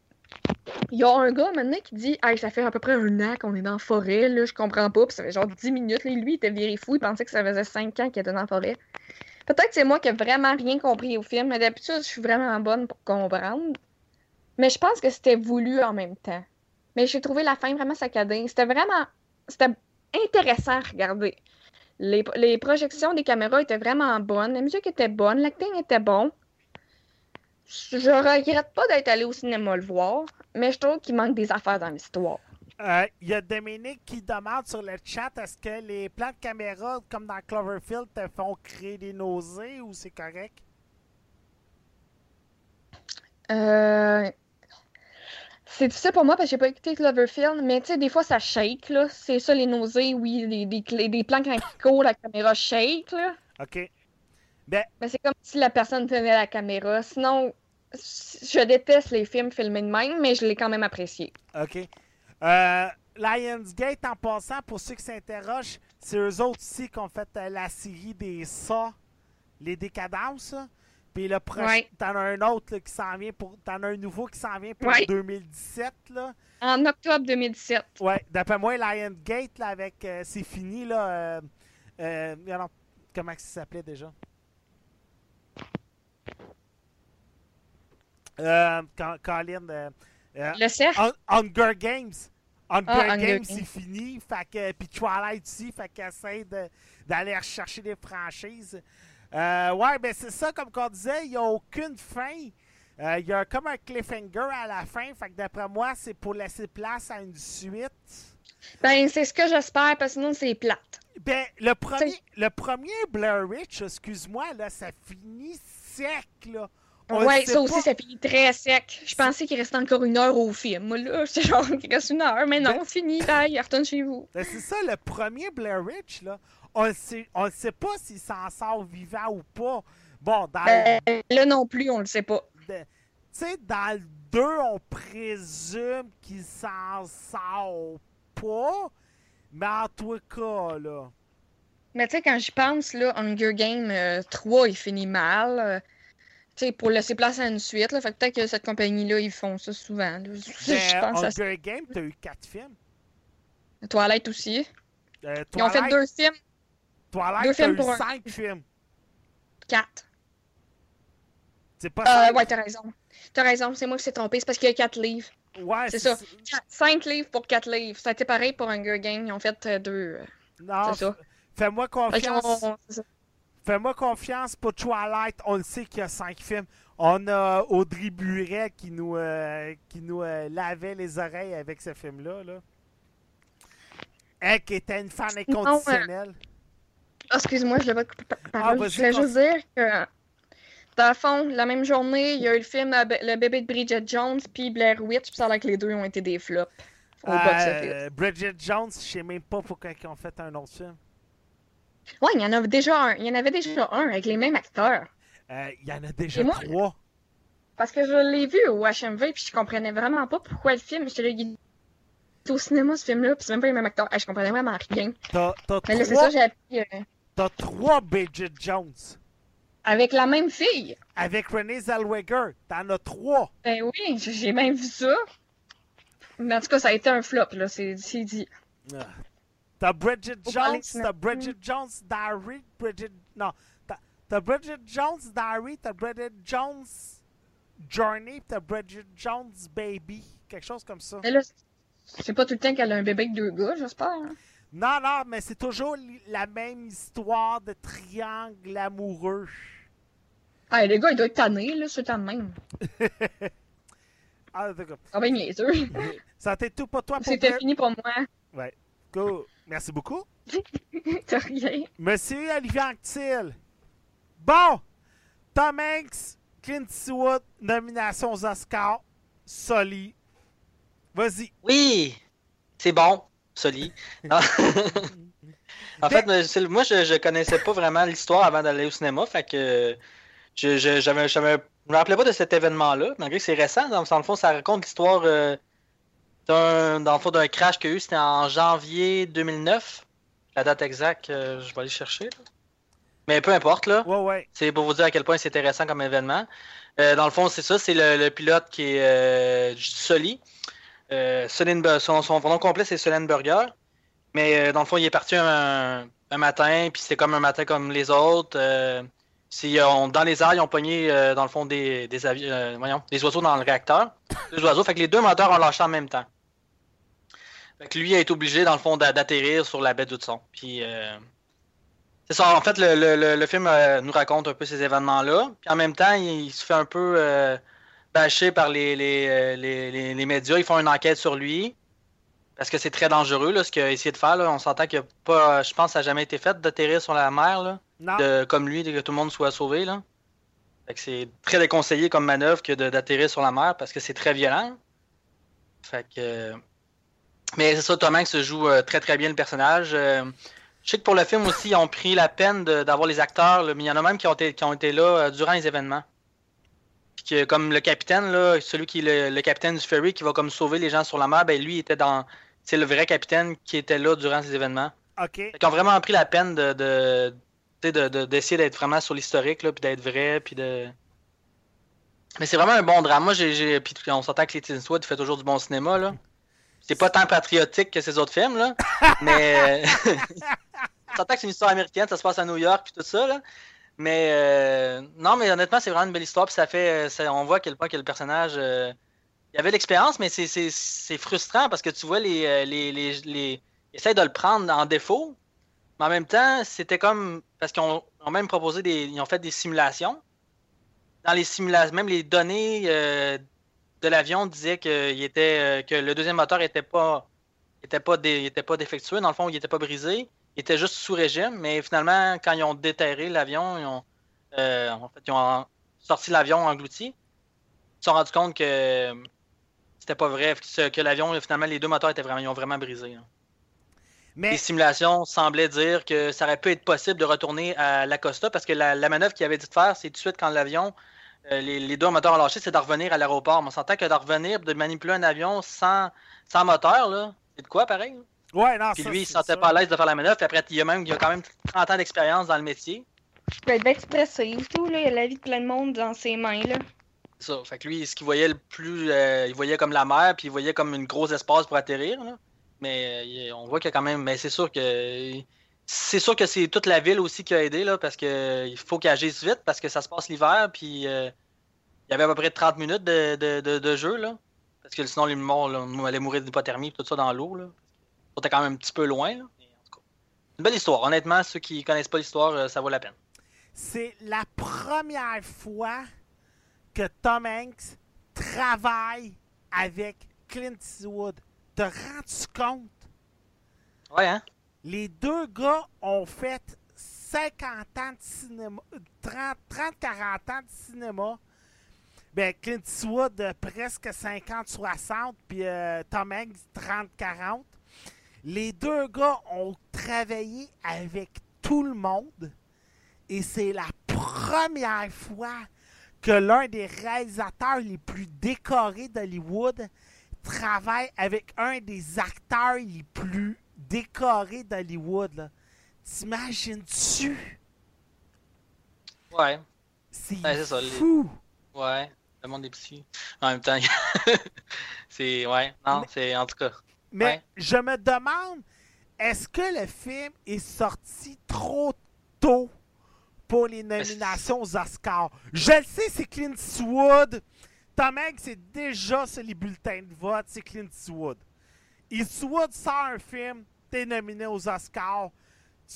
Il y a un gars maintenant qui dit Hey, ça fait à peu près un an qu'on est dans la forêt, là, je comprends pas. Puis ça fait genre 10 minutes. Lui, il était viré fou, il pensait que ça faisait 5 ans qu'il était dans la forêt. Peut-être que c'est moi qui ai vraiment rien compris au film, mais d'habitude, je suis vraiment bonne pour comprendre. Mais je pense que c'était voulu en même temps. Mais j'ai trouvé la fin vraiment saccadée. C'était vraiment. C'était intéressant à regarder. Les, les projections des caméras étaient vraiment bonnes. La musique était bonne. L'acting était bon. Je regrette pas d'être allé au cinéma le voir, mais je trouve qu'il manque des affaires dans l'histoire. Euh, Il y a Dominique qui demande sur le chat est-ce que les plans de caméra, comme dans Cloverfield, te font créer des nausées ou c'est correct? Euh... C'est difficile pour moi parce que j'ai pas écouté Cloverfield, mais tu sais, des fois ça shake, là. C'est ça les nausées, oui, clés- des plans quand ils courent, la caméra shake, là. Ok. Mais c'est comme si la personne tenait la caméra. Sinon, je déteste les films filmés de même, mais je l'ai quand même apprécié. OK. Euh, Lionsgate, en passant, pour ceux qui s'interrogent, c'est eux autres aussi qui ont fait euh, la série des Ça, les décadences. Puis le prochain, Ouais. t'en as un autre là, qui s'en vient pour. T'en as un nouveau qui s'en vient pour Ouais. 2017. Là. En octobre 2017. Ouais, d'après moi, Lionsgate, là, avec. euh, c'est fini, là. Euh, euh, alors, comment ça s'appelait déjà? Euh, Colin. Le cercle. Hun- Hunger Games. Hunger Ah, Games, c'est fini. Fait que, puis Twilight aussi, fait qu'elle essaie de- d'aller rechercher des franchises. Euh, ouais, ben c'est ça, comme qu'on disait, il n'y a aucune fin. Euh, Il y a comme un cliffhanger à la fin. Fait que d'après moi, c'est pour laisser place à une suite. Ben, c'est ce que j'espère, parce que sinon, c'est plate. Ben, le premier, le premier Blair Witch, excuse-moi, là, ça finit sec, là. Sait ça aussi, ça finit très sec. Je pensais qu'il restait encore une heure au film. Moi, là, j'étais genre, il reste une heure, mais non, Ben- fini, bye, retourne chez vous. Ben, c'est ça, le premier Blair Witch, là. On ne sait, on le sait pas s'il s'en sort vivant ou pas. Bon, dans le Ben, là non plus, on le sait pas. tu sais, dans le 2, on présume qu'il s'en sort pas. Mais en tout cas, là. Mais tu sais, quand j'y pense, là, Hunger Game euh, 3, il finit mal. euh, tu sais, pour laisser place à une suite, là. Fait que peut-être que cette compagnie-là, ils font ça souvent. là. Je, Ben, pense à. Hunger Game, t'as eu 4 films. Toilette aussi. Euh, Ils ont fait deux films, Twilight, t'as films eu pour un- 5 films. quatre. C'est pas Euh, ouais, t'as raison. T'as raison, c'est moi qui s'est trompé. C'est parce qu'il y a quatre livres. Ouais, c'est ça. Quatre- Cinq livres pour quatre livres. Ça a été pareil pour Hunger Game. Ils ont fait euh, deux. euh, Non, C'est ça. fais-moi confiance. Fais-moi confiance pour Twilight. On le sait qu'il y a 5 films. On a Audrey Buret qui nous, euh, qui nous euh, lavait les oreilles avec ce film-là. Là. Elle qui était une fan Non, inconditionnelle. Ah, excuse-moi, je l'avais coupé par Ah, je voulais juste dire que, dans le fond, la même journée, il y a eu le film Le bébé de Bridget Jones puis Blair Witch, puis ça a l'air que les deux ont été des flops. Au. Euh, Bridget Jones, je sais même pas pourquoi ils ont fait un autre film. Ouais, il y en avait déjà un. Il y en avait déjà un avec les mêmes acteurs. Euh, Il y en a déjà moi- trois. Parce que je l'ai vu au HMV, puis je comprenais vraiment pas pourquoi le film. J'étais là, il au cinéma ce film-là, puis c'est même pas les mêmes acteurs. Ah, je comprenais vraiment rien. Mais là, c'est ça, j'ai appris euh, t'as trois Bridget Jones. avec la même fille? Avec Renée Zellweger. T'en as trois. Ben oui, j'ai même vu ça. Mais en tout cas, ça a été un flop, là, c'est dit. Ah. T'as Bridget Jones, t'as Bridget Jones Diary, Bridget... Non, t'as- Bridget Jones Diary, t'as Bridget Jones Journey, t'as Bridget Jones Baby. Quelque chose comme ça. Mais là, c'est pas tout le temps qu'elle a un bébé avec deux gars, j'espère. hein. Non, non, mais c'est toujours la même histoire de triangle amoureux. Ah, les gars, ils doivent être tannés, là, c'est le temps de même. Ah, d'accord. Ah ben, niaiseux. Ça t'est tout pour toi pour C'était fini pour moi. Ouais. Go. Merci beaucoup. T'as rien. Monsieur Olivier Anctil. Bon, Tom Hanks, Clint Eastwood, nomination aux Oscars, Soli. Vas-y. Oui, c'est bon, Soli. Non. en fait, c'est- moi, je, je connaissais pas vraiment l'histoire avant d'aller au cinéma, fait que je, je, j'avais, j'avais- je me rappelais pas de cet événement-là, malgré que c'est récent. Dans, dans le fond, ça raconte l'histoire euh, d'un, dans le fond, d'un crash qu'il y a eu, c'était en janvier 2009. La date exacte, euh, je vais aller chercher. là. Mais peu importe, là. Ouais, ouais. C'est pour vous dire à quel point c'est intéressant comme événement. Euh, dans le fond, c'est ça, c'est le, le pilote qui est Sully. Euh, son, nom complet, c'est Sullenberger. Mais euh, dans le fond, il est parti un, matin, puis c'était comme un matin comme les autres. Euh, c'est, on- dans les airs, ils ont pogné, dans le fond, des, des, oiseaux dans le réacteur. Deux oiseaux, fait que les deux moteurs ont lâché en même temps. Fait que lui a été obligé, dans le fond, d'a- d'atterrir sur la baie d'Hudson. Puis, c'est ça, en fait, le, film nous raconte un peu ces événements-là. Puis en même temps, il se fait un peu bâcher par les, les, euh, les- les- les médias. Ils font une enquête sur lui. Parce que c'est très dangereux, là, ce qu'il a essayé de faire. là. On s'entend qu'il pas, je pense que ça n'a jamais été fait d'atterrir sur la mer, là, Non. de- comme lui, que tout le monde soit sauvé. Là. Fait que c'est très déconseillé comme manœuvre que de- d'atterrir sur la mer parce que c'est très violent. Fait que. Mais c'est ça, Tom Hanks joue euh, très très bien le personnage. Euh, je sais que pour le film aussi, ils ont pris la peine de- d'avoir les acteurs, là, mais il y en a même qui ont été, qui ont été là euh, durant les événements. Puis que, comme le capitaine, là, celui qui est le, le capitaine du ferry qui va comme sauver les gens sur la mer, ben lui il était dans. C'est le vrai capitaine qui était là durant ces événements. OK. Qu'ils ont vraiment pris la peine de, de, d'essayer d'être vraiment sur l'historique, là, puis d'être vrai, puis de. Mais c'est vraiment un bon drame. Moi, j'ai, puis on s'entend que Clint Eastwood fait toujours du bon cinéma, là. C'est pas tant patriotique que ses autres films, là. mais. on s'entend que c'est une histoire américaine, ça se passe à New York, puis tout ça, là. Mais. euh, Non, mais honnêtement, c'est vraiment une belle histoire, ça fait. ça- On voit à quel point que le personnage. euh, Il avait l'expérience, mais c'est, frustrant parce que tu vois, les, euh, les, les, les... de le prendre en défaut. Mais en même temps, c'était comme. Parce qu'ils ont, même proposé des. Ils ont fait des simulations. Dans les simulations, même les données euh, de l'avion disaient que, il était, euh, que le deuxième moteur était pas, était pas, pas défectueux. Dans le fond, il était pas brisé. Il était juste sous régime, mais finalement, quand ils ont déterré l'avion, ils ont, euh, en fait, ils ont sorti l'avion englouti. Ils se sont rendus compte que c'était pas vrai, que l'avion, finalement, les deux moteurs étaient vraiment, ils ont vraiment brisé. là. Mais Les simulations semblaient dire que ça aurait pu être possible de retourner à l'Acosta parce que la, la manœuvre qu'il avait dit de faire, c'est tout de suite quand l'avion, euh, les, les deux moteurs ont lâché, c'est de revenir à l'aéroport. Mais on s'entend que de revenir, de manipuler un avion sans, sans moteur, là, c'est de quoi pareil? là? Ouais, non, Puis ça, lui, il se sentait ça. pas à l'aise de faire la manœuvre. Puis après, il y a, même, il y a quand même 30 ans d'expérience dans le métier. Il peut être bien stressé et tout, là. Il a la vie de plein de monde dans ses mains, là. Ça. Fait que lui, ce qu'il voyait le plus, euh, il voyait comme la mer, puis il voyait comme une grosse espace pour atterrir. là. Mais euh, on voit qu'il y a quand même. Mais c'est sûr que. C'est sûr que c'est toute la ville aussi qui a aidé, là, parce que il faut qu'il agisse vite, parce que ça se passe l'hiver, puis euh, il y avait à peu près 30 minutes de, de, de- de jeu, là. Parce que sinon, les morts, là, on allait mourir d'hypothermie, tout ça dans l'eau, là. On était quand même un petit peu loin, là. Mais en tout cas, une belle histoire. Honnêtement, ceux qui connaissent pas l'histoire, euh, ça vaut la peine. C'est la première fois que Tom Hanks travaille avec Clint Eastwood. Te rends-tu compte? Ouais, hein? Les deux gars ont fait 50 ans de cinéma, 30, 30 40 ans de cinéma. Ben, Clint Eastwood, euh, presque 50-60, puis euh, Tom Hanks, 30-40. Les deux gars ont travaillé avec tout le monde. Et c'est la première fois que l'un des réalisateurs les plus décorés d'Hollywood travaille avec un des acteurs les plus décorés d'Hollywood. T'imagines-tu? Ouais. C'est Ouais, c'est ça, les- fou! Ouais, le monde est petit. En même temps, c'est. Ouais, non, Mais- c'est. En tout cas. Mais Ouais. je me demande, est-ce que le film est sorti trop tôt pour les nominations aux Oscars? Je le sais, c'est Clint Eastwood. Tom Hanks, c'est déjà sur les bulletins de vote, c'est Clint Eastwood. Eastwood sort un film, t'es nominé aux Oscars.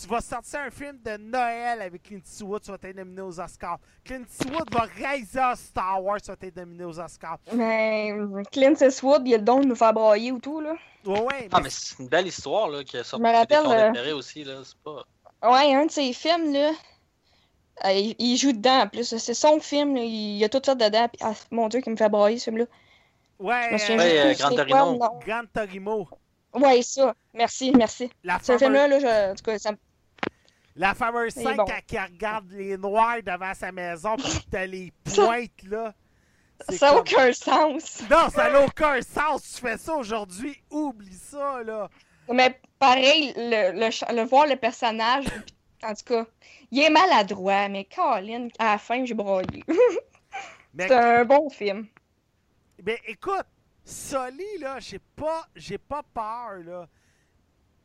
Tu vas sortir un film de Noël avec Clint Eastwood, tu vas être nominé aux Oscars. Clint Eastwood va réaliser Star Wars, tu vas être nominé aux Oscars. Mais Clint Eastwood, il a le don de nous faire brailler ou tout, là. Ouais, ouais, Ah, mais c'est une belle histoire, là, qui a sorti me rappelle, des euh, aussi, là. C'est pas. Ouais, un de ses films, là. euh, il, il joue dedans, en plus. C'est son film, là, il y a tout ça dedans. puis- ah, mon Dieu, qui me fait brailler, ce film-là. ouais, Je me souviens euh, Ouais, plus euh, c'est Gran quoi Torino. le nom. Gran Torino. Ouais, ça. Merci, merci. La Ce fameuse, film-là, là, je- en tout cas, ça me- la fameuse scène bon. il regarde les noirs devant sa maison puis t'as les pointes là. Ça n'a comme- aucun sens. Non, ça n'a aucun sens. Tu fais ça aujourd'hui, oublie ça là. Mais pareil, le, le, le voir le personnage, en tout cas, il est maladroit, mais Colin, à la fin, j'ai broyé. C'est un bon film. mais écoute, Sully là, j'ai pas, j'ai pas peur là.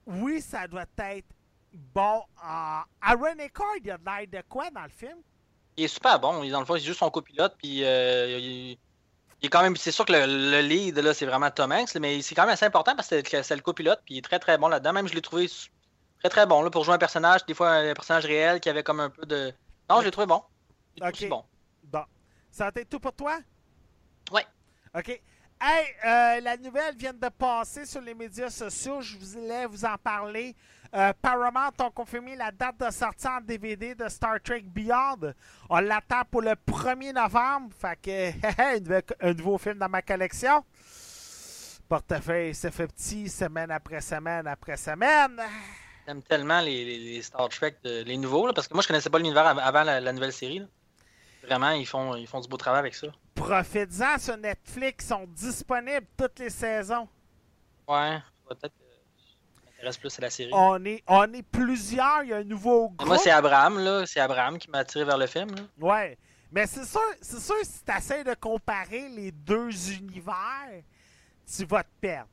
Oui, ça doit être bon. en Aaron Eckhart, il a de l'air de quoi dans le film? Il est super bon. Dans le fond, il est juste son copilote, puis euh, il, il est quand même. C'est sûr que le, le lead, là, c'est vraiment Tom Hanks, mais c'est quand même assez important parce que c'est le copilote, puis il est très très bon là-dedans. Même, je l'ai trouvé très très bon là, pour jouer un personnage, des fois un personnage réel qui avait comme un peu de. Non, je l'ai trouvé bon. Il est Ok. aussi bon. Bon. Ça a été tout pour toi? Ouais. OK. Hey, euh, la nouvelle vient de passer sur les médias sociaux. Je voulais vous en parler. Euh, Paramount ont confirmé la date de sortie en DVD de Star Trek Beyond. On l'attend pour le 1er novembre. Fait que, un, nouveau film dans ma collection. Portefeuille se fait petit semaine après semaine après semaine. J'aime tellement les, les- les Star Trek, de- les nouveaux, là, parce que moi je connaissais pas l'univers av- avant la, la nouvelle série. là. Vraiment, ils font, ils font du beau travail avec ça. Profites-en sur Netflix. sont disponibles toutes les saisons. Ouais, peut-être m'intéresse plus à la série. On est, on est plusieurs. Il y a un nouveau groupe. Moi, c'est Abraham, là. C'est Abraham qui m'a attiré vers le film. Là. Ouais. Mais c'est sûr, c'est sûr, si tu essaies de comparer les deux univers, tu vas te perdre.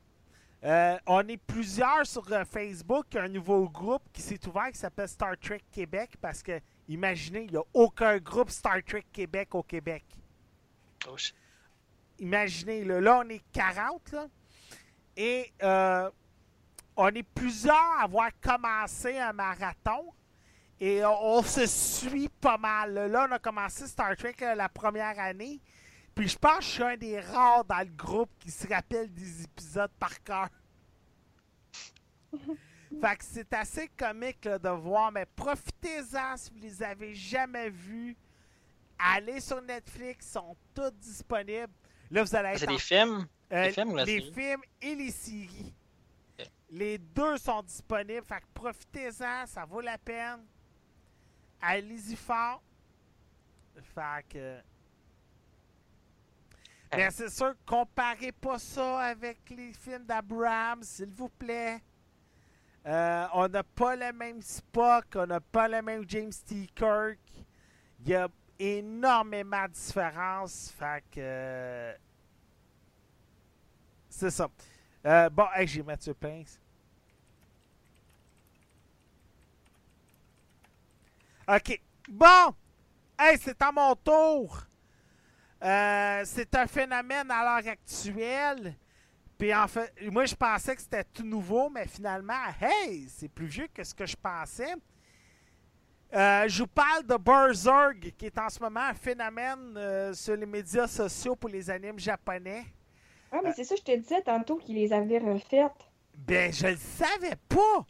Euh, on est plusieurs sur euh, Facebook. Il y a un nouveau groupe qui s'est ouvert qui s'appelle Star Trek Québec parce que, imaginez, il n'y a aucun groupe Star Trek Québec au Québec. Oh. Imaginez, là, là, on est 40, là, et euh, on est plusieurs à avoir commencé un marathon, et on, on se suit pas mal. Là, Là, on a commencé Star Trek euh, la première année, puis je pense que je suis un des rares dans le groupe qui se rappelle des épisodes par cœur. Fait que c'est assez comique là, de voir, mais profitez-en si vous les avez jamais vus. Allez sur Netflix, ils sont tous disponibles. Là, vous allez être C'est en- des films? euh, les films les série? films et les séries. Les deux sont disponibles, fait que profitez-en, ça vaut la peine. Allez-y fort. Fait que. Mais c'est sûr, comparez pas ça avec les films d'Abraham, s'il vous plaît. Euh, on n'a pas le même Spock, on n'a pas le même James T. Kirk. Il y a énormément de différences. Fait que. euh, C'est ça. Euh, bon, hey, j'ai Mathieu Pince. OK. Bon! Hey, c'est à mon tour. Euh, c'est un phénomène à l'heure actuelle. Puis en fait, moi je pensais que c'était tout nouveau, mais finalement, hey, c'est plus vieux que ce que je pensais. Euh, je vous parle de Berserk, qui est en ce moment un phénomène sur les médias sociaux pour les animes japonais. Ah, mais c'est ça, je te disais tantôt qu'ils les avaient refaites. Ben, je le savais pas!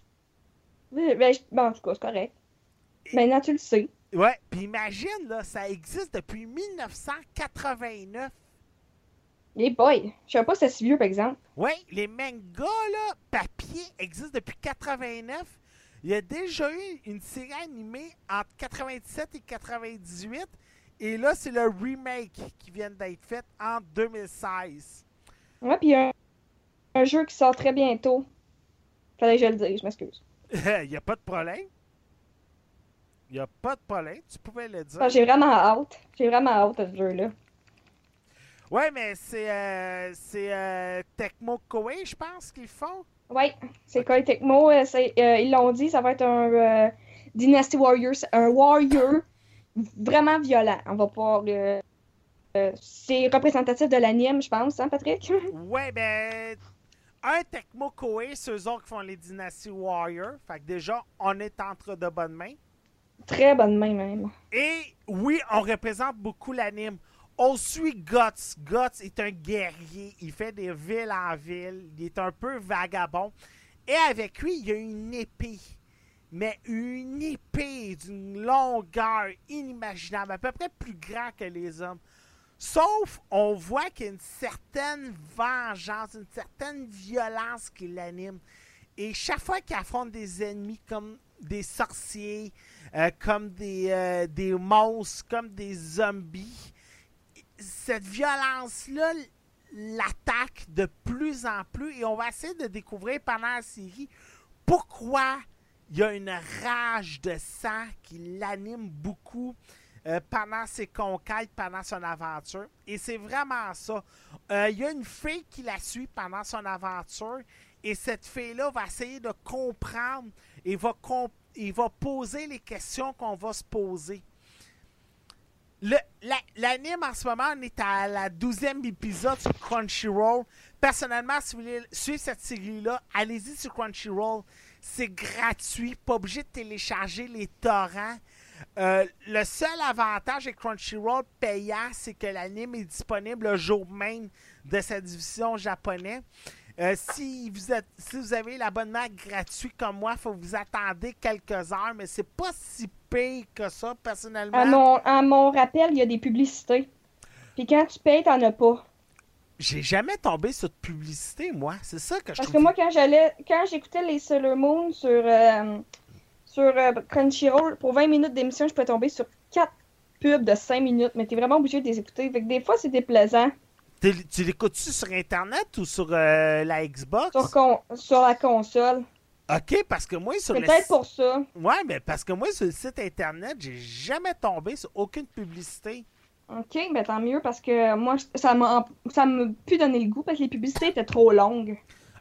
Oui, Ben, je- bon, en tout cas, c'est correct. Maintenant, tu le sais. Ouais, puis imagine, là, ça existe depuis 1989. Les boys. Je savais pas si c'était si vieux, par exemple. Oui, les mangas, là, papier, existent depuis 89. Il y a déjà eu une série animée entre 97 et 98. Et là, c'est le remake qui vient d'être fait en 2016. Ouais, puis il y a un, un jeu qui sort très bientôt. Fallait que je le dise, je m'excuse. Il n'y a pas de problème. Il n'y a pas de problème. Tu pouvais le dire. Ah, J'ai vraiment hâte. J'ai vraiment hâte à ce jeu-là. Ouais, mais c'est euh, c'est euh, Tecmo Koei, je pense, qu'ils font. Ouais, c'est Koei Tecmo. euh, ils l'ont dit, ça va être un Dynasty Warrior. c'est Un warrior vraiment violent. On va pouvoir. C'est représentatif de l'anime, je pense, hein, Patrick? Ouais, ben. Un Tecmo Koei, c'est eux autres qui font les Dynasty Warriors. Fait que déjà, on est entre de bonnes mains. Très bonne main, même. Et oui, on représente beaucoup l'anime. On suit Guts. Guts est un guerrier. Il fait des villes en ville. Il est un peu vagabond. Et avec lui, il y a une épée. Mais une épée d'une longueur inimaginable, à peu près plus grand que les hommes. Sauf, on voit qu'il y a une certaine vengeance, une certaine violence qui l'anime. Et chaque fois qu'il affronte des ennemis comme des sorciers, euh, comme des, euh, des monstres, comme des zombies, cette violence-là l'attaque de plus en plus et on va essayer de découvrir pendant la série pourquoi il y a une rage de sang qui l'anime beaucoup euh, pendant ses conquêtes, pendant son aventure. Et c'est vraiment ça. Euh, Il y a une fille qui la suit pendant son aventure et cette fille-là va essayer de comprendre et va, va poser les questions qu'on va se poser. L'anime en ce moment, on est à la 12e épisode sur Crunchyroll. Personnellement, si vous voulez suivre cette série-là, allez-y sur Crunchyroll. C'est gratuit, pas obligé de télécharger les torrents. Euh, le seul avantage avec Crunchyroll payant, c'est que l'anime est disponible le jour même de sa division japonaise. Euh, si, vous êtes, si vous avez l'abonnement gratuit comme moi, il faut vous attendre quelques heures, mais c'est pas si pire que ça, personnellement. À mon, à mon rappel, il y a des publicités. Puis quand tu payes, t'en as pas. J'ai jamais tombé sur de publicité, moi. C'est ça que je Parce que moi, quand j'allais, quand j'écoutais les Sailor Moon sur, euh, sur euh, Crunchyroll, pour 20 minutes d'émission, je pouvais tomber sur 4 pubs de 5 minutes, mais t'es vraiment obligé de les écouter. Fait que des fois, c'est déplaisant Tu l'écoutes-tu sur Internet ou sur euh, la Xbox? sur, con- sur la console. Ok, parce que moi, sur le peut-être pour ça. Ouais, mais parce que moi, sur le site Internet, j'ai jamais tombé sur aucune publicité. Ok, ben tant mieux parce que moi, ça m'a ça m'a plus donné le goût parce que les publicités étaient trop longues.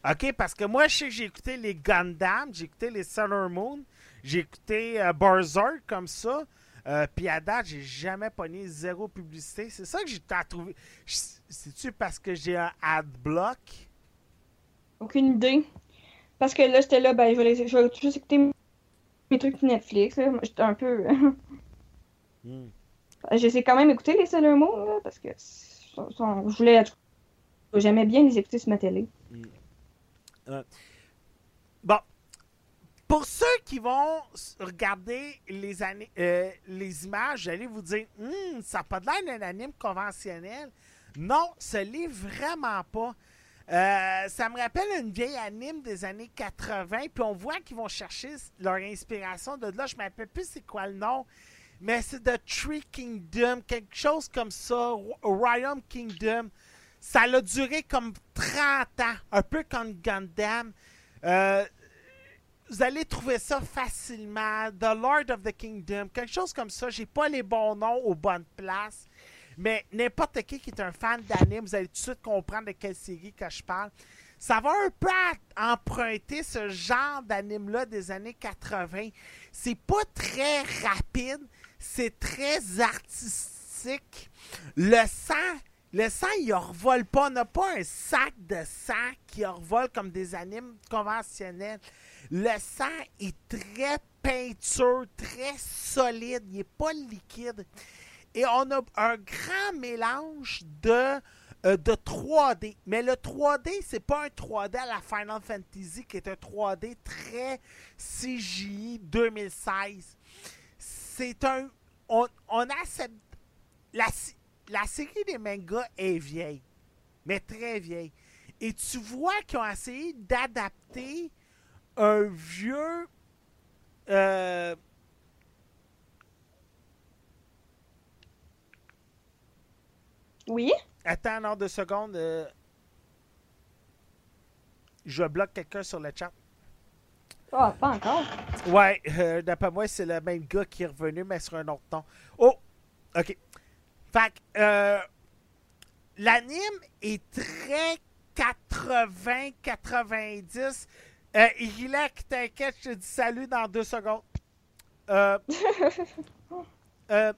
OK, parce que moi, je sais que j'ai écouté les Gundam, j'ai écouté les Sailor Moon, j'ai écouté euh, Berserk comme ça. Euh, Puis à date, j'ai jamais pogné zéro publicité. C'est ça que j'ai trouvé. C'est-tu parce que j'ai un adblock? Aucune idée. Parce que là, j'étais là, ben, je vais, je vais juste écouter mes trucs Netflix. J'étais un peu. Hmm. J'essaie quand même d'écouter les Sailor Moon, là, parce que sont- sont- je voulais. J'aimais bien les écouter sur ma télé. Bon. Pour ceux qui vont regarder euh, les images, j'allais vous dire, Hum, ça n'a pas de l'air d'un anime conventionnel. Non, ce l'est vraiment pas. Euh, ça me rappelle une vieille anime des années 80, puis on voit qu'ils vont chercher leur inspiration de là. Je ne me rappelle plus c'est quoi le nom, mais c'est The Tree Kingdom, quelque chose comme ça, Ryan Kingdom. Ça a duré comme 30 ans, un peu comme Gundam. Euh, vous allez trouver ça facilement. The Lord of the Kingdom, quelque chose comme ça. J'ai pas les bons noms aux bonnes places. Mais n'importe qui qui est un fan d'anime, vous allez tout de suite comprendre de quelle série que je parle. Ça va un peu emprunter ce genre d'anime-là des années 80. C'est pas très rapide, c'est très artistique. Le sang, le sang, il revole pas. On n'a pas un sac de sang qui revole comme des animes conventionnels. Le sang est très peinture, très solide. Il n'est pas liquide. Et on a un grand mélange de, euh, de 3D. Mais le 3D, c'est pas un 3D à la Final Fantasy qui est un 3D très CGI 2016. C'est un. On, a cette- la, la série des mangas est vieille, mais très vieille. Et tu vois qu'ils ont essayé d'adapter un vieux. euh, Oui? Attends, non, deux secondes. euh, Je bloque quelqu'un sur le chat. Ah, pas encore. Ouais, euh, d'après moi, c'est le même gars qui est revenu, mais sur un autre ton. Oh! OK. Fait que, euh, l'anime est très 80-90. Euh, Ilek, t'inquiète, je te dis salut dans deux secondes. Euh, euh,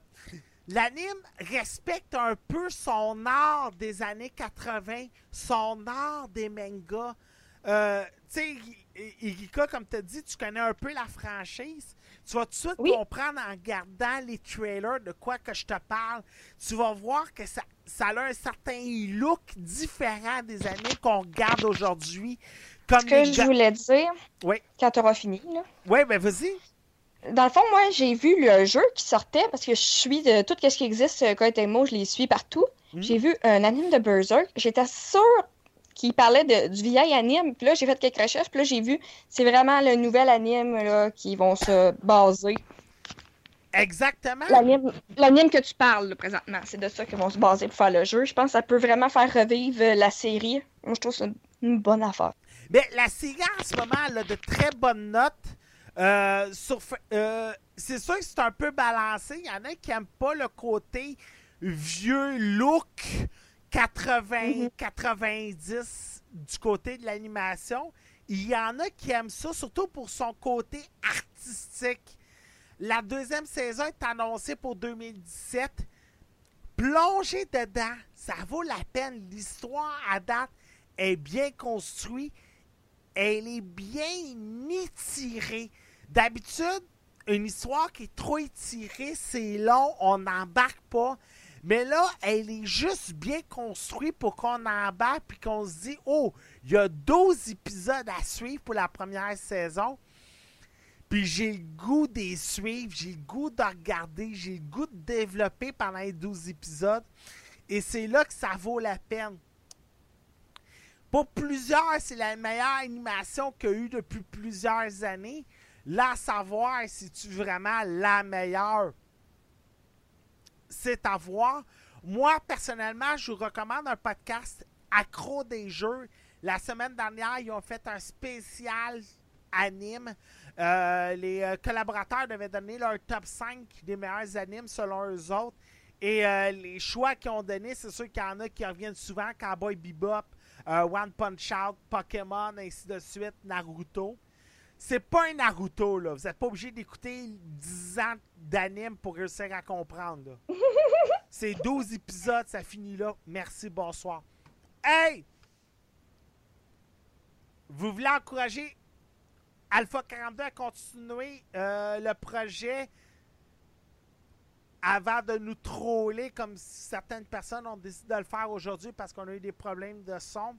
L'anime respecte un peu son art des années 80, son art des mangas. Euh, tu sais, Irika, comme tu as dit, tu connais un peu la franchise. Tu vas tout de suite Oui. comprendre en regardant les trailers de quoi que je te parle. Tu vas voir que ça, ça a un certain look différent des années qu'on regarde aujourd'hui. Comme Ce que je voulais dire, Oui. quand tu auras fini, là. Ouais, ben vas-y. Dans le fond, moi, j'ai vu le jeu qui sortait parce que je suis de tout ce qui existe, euh, Koei Tecmo, je les suis partout. Mhm. J'ai vu un anime de Berserk. J'étais sûre qu'il parlait de- du vieil anime. Puis là, j'ai fait quelques recherches. Puis là, j'ai vu, c'est vraiment le nouvel anime là, qui vont se baser. Exactement. L'anime que tu parles là, présentement, c'est de ça qu'ils vont se baser pour faire le jeu. Je pense que ça peut vraiment faire revivre la série. Moi, je trouve que c'est une bonne affaire. Mais la série en ce moment elle a de très bonnes notes. Euh, sur euh, c'est sûr que c'est un peu balancé. Il y en a qui n'aiment pas le côté vieux look 80, 90 du côté de l'animation. Il y en a qui aiment ça, surtout pour son côté artistique. La deuxième saison est annoncée pour 2017. Plongez dedans, ça vaut la peine. L'histoire à date est bien construite. Elle est bien étirée. D'habitude, une histoire qui est trop étirée, c'est long, on n'embarque pas. Mais là, elle est juste bien construite pour qu'on embarque puis qu'on se dit Oh, il y a 12 épisodes à suivre pour la première saison. Puis j'ai le goût de les suivre, j'ai le goût de regarder, j'ai le goût de développer pendant les 12 épisodes. Et c'est là que ça vaut la peine. Pour plusieurs, c'est la meilleure animation qu'il y a eu depuis plusieurs années. Là, savoir si tu vraiment la meilleure, c'est à voir. Moi, personnellement, je vous recommande un podcast accro des jeux. La semaine dernière, ils ont fait un spécial anime. Euh, les euh, collaborateurs devaient donner leur top 5 des meilleurs animes selon eux autres. Et euh, les choix qu'ils ont donnés, c'est sûr qu'il y en a qui reviennent souvent Cowboy Bebop, euh, One Punch Out, Pokémon, ainsi de suite, Naruto. C'est pas un Naruto, là. Vous n'êtes pas obligé d'écouter 10 ans d'anime pour réussir à comprendre. C'est 12 épisodes, ça finit là. Merci, bonsoir. Hey! Vous voulez encourager Alpha 42 à continuer euh, le projet avant de nous troller comme certaines personnes ont décidé de le faire aujourd'hui parce qu'on a eu des problèmes de son.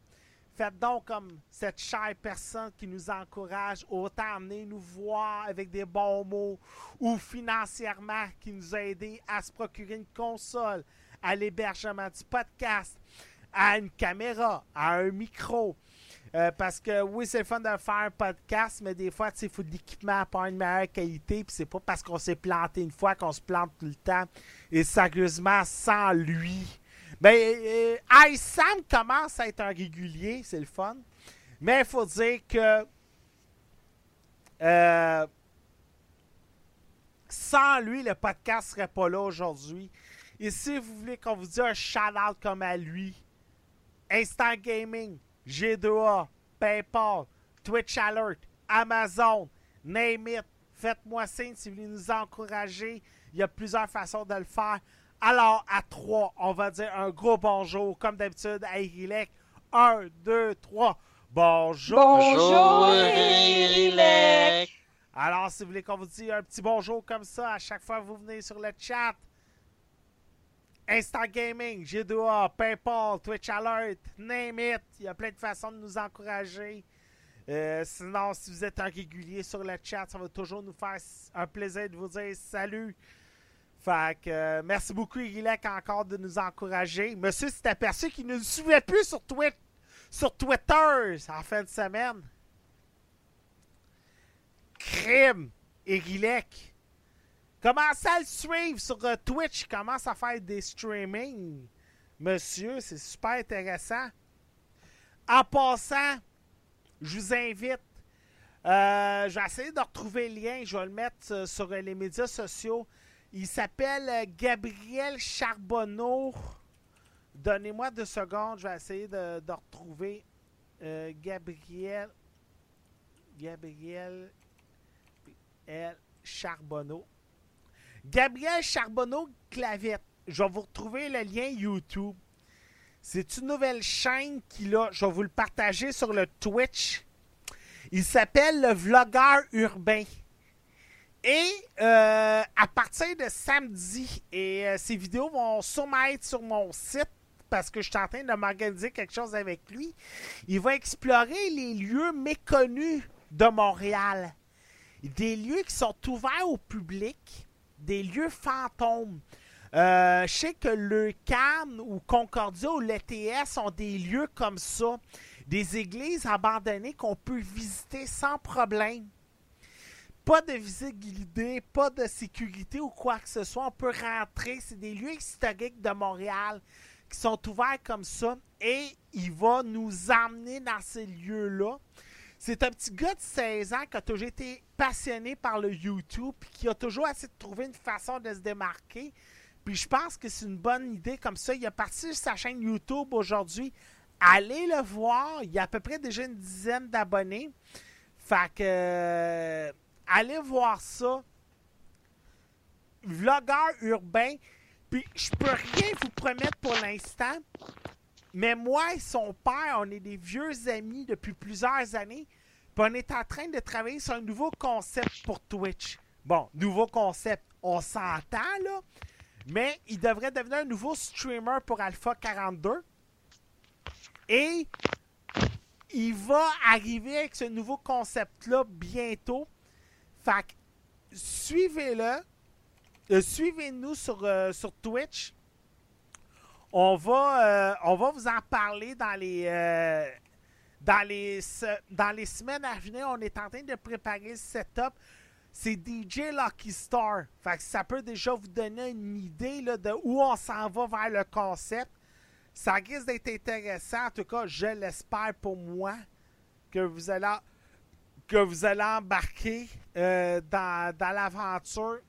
Faites donc comme cette chère personne qui nous encourage, autant amener nous voir avec des bons mots ou financièrement qui nous a aidé à se procurer une console, à l'hébergement du podcast, à une caméra, à un micro. Euh, parce que oui, c'est le fun de faire un podcast, mais des fois, il faut de l'équipement pour une meilleure qualité. Puis c'est pas parce qu'on s'est planté une fois qu'on se plante tout le temps. Et sérieusement, sans lui. Ben, euh, Sam commence à être un régulier, c'est le fun. Mais il faut dire que euh, sans lui, le podcast serait pas là aujourd'hui. Et si vous voulez qu'on vous dise un shout-out comme à lui, Instant Gaming, G2A, PayPal, Twitch Alert, Amazon, name it. Faites-moi signe si vous voulez nous encourager. Il y a plusieurs façons de le faire. Alors, à trois, on va dire un gros bonjour, comme d'habitude, à Irilek. Un, deux, trois. Bonjour. Bonjour, Irilek. Alors, si vous voulez qu'on vous dise un petit bonjour comme ça à chaque fois que vous venez sur le chat, Instant Gaming, G2A, PayPal, Twitch Alert, name it. Il y a plein de façons de nous encourager. Euh, sinon, si vous êtes un régulier sur le chat, ça va toujours nous faire un plaisir de vous dire salut. Fait que euh, merci beaucoup, Irilek, encore de nous encourager. Monsieur s'est aperçu qu'il ne nous suivait plus sur, Twi- sur Twitter en fin de semaine. Crime, Irilek. Commencez à le suivre sur euh, Twitch? Commence à faire des streamings. Monsieur, c'est super intéressant. En passant, je vous invite. euh, je vais essayer de retrouver le lien. Je vais le mettre euh, sur euh, les médias sociaux. Il s'appelle Gabriel Charbonneau. Donnez-moi deux secondes. Je vais essayer de, retrouver Gabriel. Gabriel L. Charbonneau. Gabriel Charbonneau Clavette. Je vais vous retrouver le lien YouTube. C'est une nouvelle chaîne qu'il a. Je vais vous le partager sur le Twitch. Il s'appelle le Vlogueur Urbain. Et euh, à partir de samedi, et euh, ces vidéos vont sûrement être sur mon site parce que je suis en train de m'organiser quelque chose avec lui. Il va explorer les lieux méconnus de Montréal. Des lieux qui sont ouverts au public, des lieux fantômes. Euh, je sais que le CAN ou Concordia ou l'ETS sont des lieux comme ça, des églises abandonnées qu'on peut visiter sans problème. Pas de visite guidée, pas de sécurité ou quoi que ce soit. On peut rentrer. C'est des lieux historiques de Montréal qui sont ouverts comme ça et il va nous emmener dans ces lieux-là. C'est un petit gars de 16 ans qui a toujours été passionné par le YouTube et qui a toujours essayé de trouver une façon de se démarquer. Puis je pense que c'est une bonne idée comme ça. Il a parti sa chaîne YouTube aujourd'hui. Allez le voir. Il y a à peu près déjà une dizaine d'abonnés. Fait que euh, allez voir ça. Vlogueur urbain. Puis je peux rien vous promettre pour l'instant. Mais moi et son père, on est des vieux amis depuis plusieurs années. Puis on est en train de travailler sur un nouveau concept pour Twitch. Bon, nouveau concept, on s'entend là. Mais il devrait devenir un nouveau streamer pour Alpha 42. Et il va arriver avec ce nouveau concept-là bientôt. Fait que suivez-le. Euh, Suivez-nous sur, euh, sur Twitch. On va, euh, on va vous en parler dans les, euh, dans, les, semaines à venir. On est en train de préparer le setup. C'est DJ Lucky Star. Fait ça peut déjà vous donner une idée de où on s'en va vers le concept. Ça risque d'être intéressant. En tout cas, je l'espère pour moi que vous allez, que vous allez embarquer euh, dans, dans l'aventure.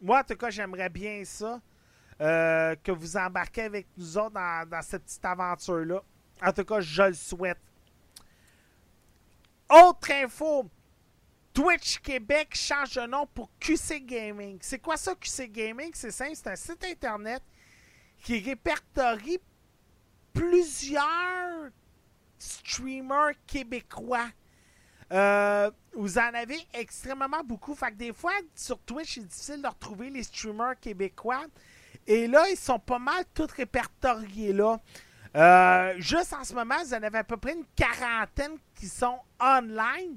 Moi, en tout cas, j'aimerais bien ça. Euh, que vous embarquez avec nous autres dans, cette petite aventure-là. En tout cas, je le souhaite. Autre info. Twitch Québec change de nom pour QC Gaming. C'est quoi ça, QC Gaming? C'est simple, c'est un site internet qui répertorie plusieurs streamers québécois. Euh, vous en avez extrêmement beaucoup. Fait que des fois, sur Twitch, c'est difficile de retrouver les streamers québécois. Et là, ils sont pas mal tous répertoriés là. Euh, juste en ce moment, vous en avez à peu près une quarantaine qui sont online.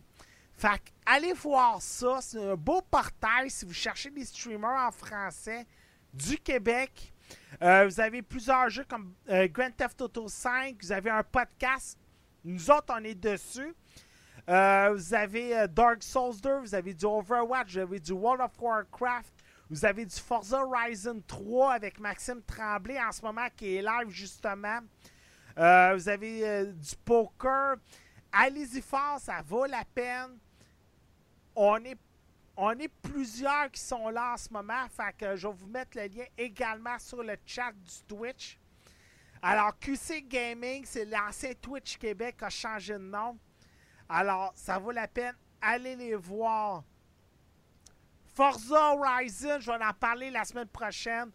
Fait allez voir ça. C'est un beau portail si vous cherchez des streamers en français du Québec. Euh, vous avez plusieurs jeux comme euh, Grand Theft Auto 5. Vous avez un podcast. Nous autres, on est dessus. Vous avez Dark Souls 2, vous avez du Overwatch, vous avez du World of Warcraft, vous avez du Forza Horizon 3 avec Maxime Tremblay en ce moment qui est live justement. Euh, vous avez euh, du poker. Allez-y fort, ça vaut la peine. On est, plusieurs qui sont là en ce moment. Je vais vous mettre le lien également sur le chat du Twitch. Alors, QC Gaming, c'est l'ancien Twitch Québec qui a changé de nom. Alors, ça vaut la peine. Allez les voir. Forza Horizon, je vais en parler la semaine prochaine.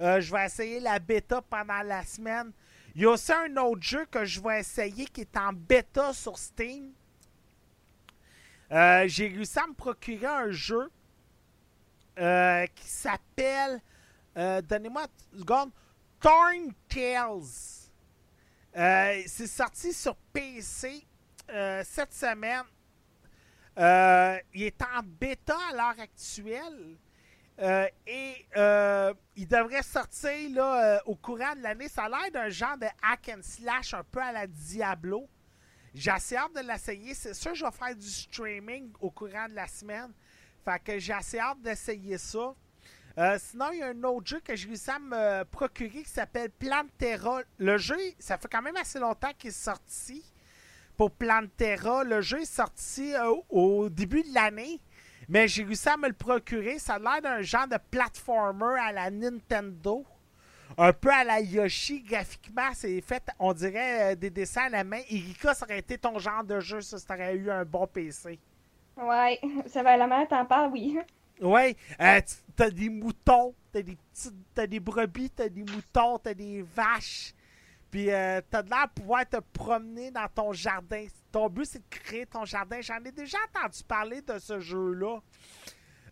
Euh, je vais essayer la bêta pendant la semaine. Il y a aussi un autre jeu que je vais essayer qui est en bêta sur Steam. Euh, J'ai réussi à me procurer un jeu euh, qui s'appelle. Donnez-moi une seconde. Torn Tales. C'est sorti sur PC cette semaine. Euh, il est en bêta à l'heure actuelle. Euh, et euh, il devrait sortir là, au courant de l'année. Ça a l'air d'un genre de hack and slash un peu à la Diablo. J'ai assez hâte de l'essayer. C'est sûr, je vais faire du streaming au courant de la semaine. Fait que j'ai assez hâte d'essayer ça. Sinon, il y a un autre jeu que j'ai réussi à me procurer qui s'appelle Plantera. Le jeu, ça fait quand même assez longtemps qu'il est sorti pour Plantera. Le jeu est sorti euh, au début de l'année, mais j'ai réussi à me le procurer. Ça a l'air d'un genre de platformer à la Nintendo. Un peu à la Yoshi, graphiquement, c'est fait, on dirait, euh, des dessins à la main. Irika, ça aurait été ton genre de jeu, ça, si t'aurais eu un bon PC. Ouais, ça va la manière t'en parles, oui. Ouais, euh, t'as des moutons, t'as des petites, t'as des brebis, t'as des moutons, t'as des vaches. Puis euh, t'as de l'air pouvoir te promener dans ton jardin. Ton but, c'est de créer ton jardin. J'en ai déjà entendu parler de ce jeu-là.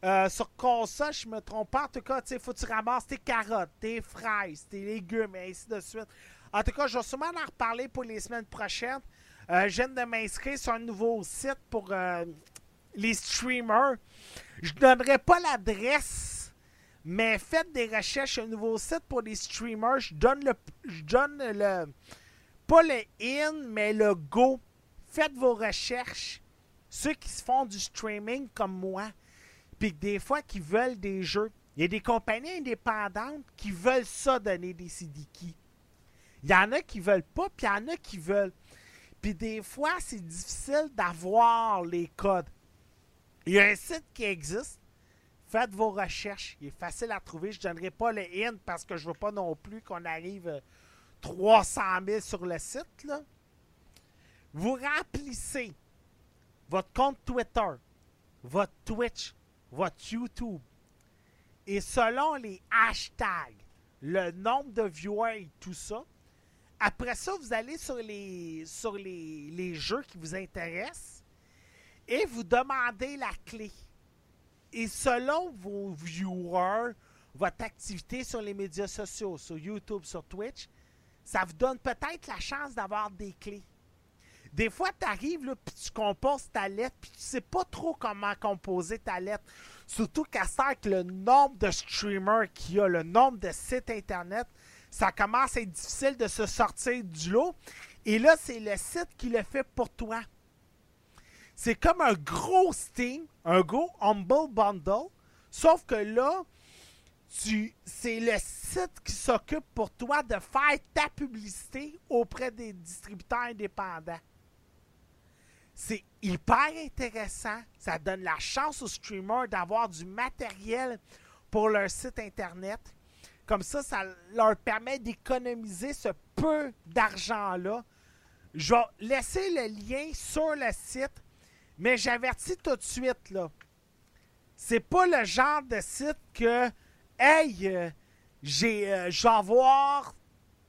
Euh, sur console, je me trompe pas. En tout cas, il faut que tu ramasses tes carottes, tes fraises, tes légumes, et ainsi de suite. En tout cas, je vais sûrement en reparler pour les semaines prochaines. Euh, je viens de m'inscrire sur un nouveau site pour euh, les streamers. Je donnerai pas l'adresse, mais faites des recherches un nouveau site pour les streamers. Je donne le, je donne le, pas le in, mais le go. Faites vos recherches. Ceux qui se font du streaming comme moi, puis des fois qui veulent des jeux. Il y a des compagnies indépendantes qui veulent ça donner des keys. Il y en a qui veulent pas, puis il y en a qui veulent. Puis des fois, c'est difficile d'avoir les codes. Il y a un site qui existe. Faites vos recherches. Il est facile à trouver. Je ne donnerai pas le in parce que je veux pas non plus qu'on arrive euh, 300 000 sur le site. Vous remplissez votre compte Twitter, votre Twitch, votre YouTube. Et selon les hashtags, le nombre de viewers et tout ça, après ça, vous allez sur les jeux qui vous intéressent et vous demandez la clé. Et selon vos viewers, votre activité sur les médias sociaux, sur YouTube, sur Twitch, ça vous donne peut-être la chance d'avoir des clés. Des fois, tu arrives, puis tu composes ta lettre, puis tu sais pas trop comment composer ta lettre. Surtout qu'à ça, avec le nombre de streamers qu'il y a, le nombre de sites Internet, ça commence à être difficile de se sortir du lot. Et là, c'est le site qui le fait pour toi. C'est comme un gros Steam, un gros Humble Bundle, sauf que là, tu, c'est le site qui s'occupe pour toi de faire ta publicité auprès des distributeurs indépendants. C'est hyper intéressant. Ça donne la chance aux streamers d'avoir du matériel pour leur site internet. Comme ça, ça leur permet d'économiser ce peu d'argent-là. Je vais laisser le lien sur le site, mais j'avertis tout de suite, là. C'est pas le genre de site que, hey, euh, j'ai, euh, je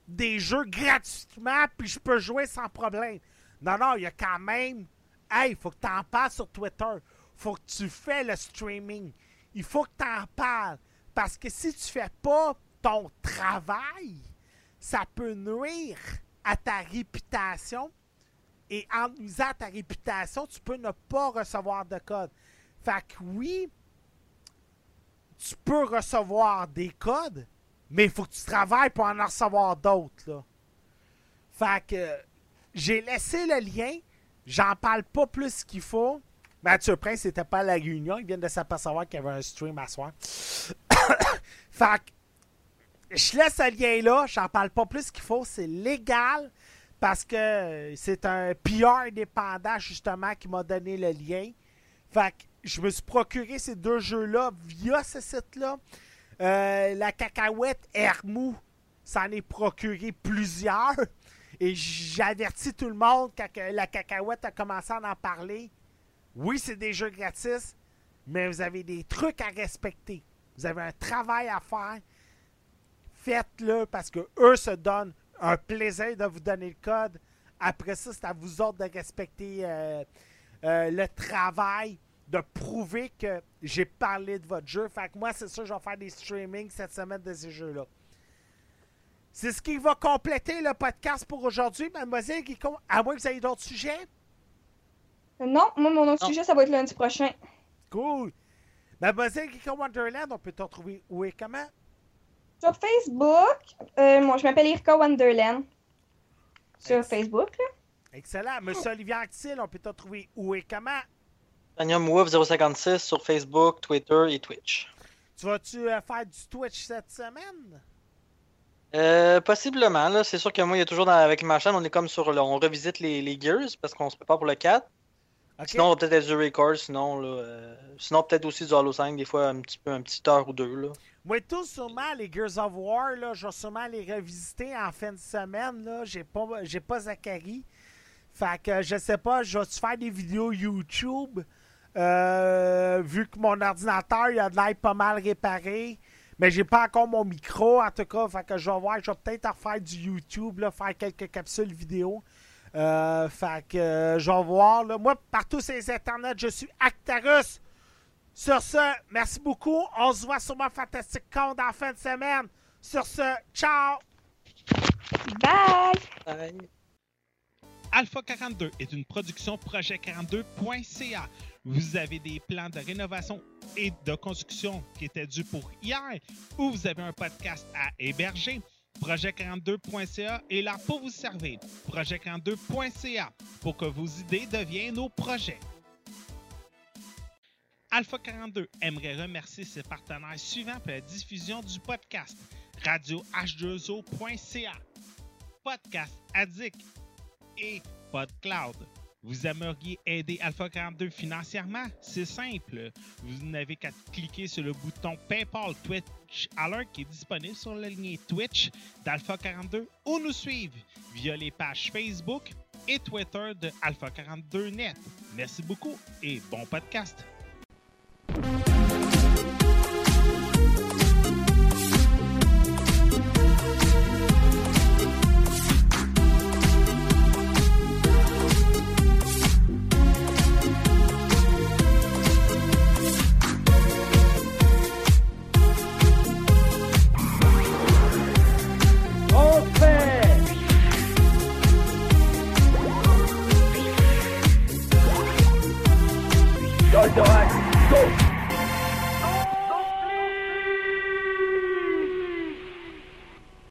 des jeux gratuitement, puis je peux jouer sans problème. Non, non, il y a quand même, hey, faut que tu en parles sur Twitter. faut que tu fais le streaming. Il faut que tu en parles. Parce que si tu fais pas ton travail, ça peut nuire à ta réputation. Et en nuisant à ta réputation, tu peux ne pas recevoir de code. Fait que oui, tu peux recevoir des codes, mais il faut que tu travailles pour en recevoir d'autres. Fait que j'ai laissé le lien. J'en parle pas plus qu'il faut. Mathieu Prince n'était pas à la réunion. Il vient de s'apercevoir qu'il y avait un stream à soir. fait que je laisse ce lien-là. J'en parle pas plus qu'il faut. C'est légal parce que c'est un PR indépendant, justement, qui m'a donné le lien. Fait que je me suis procuré ces deux jeux-là via ce site-là. Euh, la cacahuète Hermou s'en est procuré plusieurs. Et j'avertis tout le monde quand que la cacahuète a commencé à en parler. Oui, c'est des jeux gratis, mais vous avez des trucs à respecter. Vous avez un travail à faire. Faites-le parce que eux se donnent un plaisir de vous donner le code. Après ça, c'est à vous autres de respecter euh, euh, le travail, de prouver que j'ai parlé de votre jeu. Fait que moi, c'est sûr, je vais faire des streamings cette semaine de ces jeux-là. C'est ce qui va compléter le podcast pour aujourd'hui, mademoiselle Guicon. À moins que vous ayez d'autres sujets. Non, moi, mon autre Non. sujet, ça va être lundi prochain. Cool. Mademoiselle Guicon Wonderland, on peut te retrouver où et comment? Sur Facebook, euh, moi, je m'appelle Irka Wonderland. Sur Facebook, là. Excellent. Monsieur Olivier Actil, on peut te retrouver où et comment? Tanium Wolf 056 sur Facebook, Twitter et Twitch. Tu vas-tu euh, faire du Twitch cette semaine? Euh, possiblement, là. C'est sûr que moi, il y a toujours dans- avec ma chaîne, on est comme sur le, on revisite les, les Gears parce qu'on se prépare pour le 4. OK. Sinon, on va peut-être être du record, sinon, là. euh, sinon, peut-être aussi du Halo 5, des fois, un petit peu, un petit heure ou deux, là. Moi, tout sûrement, les Gears of War, là, je vais sûrement les revisiter en fin de semaine. Là. J'ai pas, j'ai pas Zachary. Fait que je sais pas, je vais-tu faire des vidéos YouTube? Euh, vu que mon ordinateur, il a de l'air pas mal réparé. Mais j'ai pas encore mon micro, en tout cas. Je vais voir, je vais peut-être en faire du YouTube, là, faire quelques capsules vidéo. Euh, fait que je vais voir. Là. Moi, partout sur les internets, je suis Actarus. Sur ce, merci beaucoup. On se voit sur mon fantastique compte en fin de semaine. Sur ce, ciao! Bye! Bye. Alpha 42 est une production projet42.ca. Vous avez des plans de rénovation et de construction qui étaient dus pour hier ou vous avez un podcast à héberger. Projet42.ca est là pour vous servir. Projet42.ca pour que vos idées deviennent nos projets. Alpha 42 aimerait remercier ses partenaires suivants pour la diffusion du podcast radio h2o.ca, Podcast Addict et PodCloud. Vous aimeriez aider Alpha 42 financièrement? C'est simple. Vous n'avez qu'à cliquer sur le bouton PayPal Twitch Alert qui est disponible sur la ligne Twitch d'Alpha 42 ou nous suivre via les pages Facebook et Twitter de Alpha 42 Net. Merci beaucoup et bon podcast. On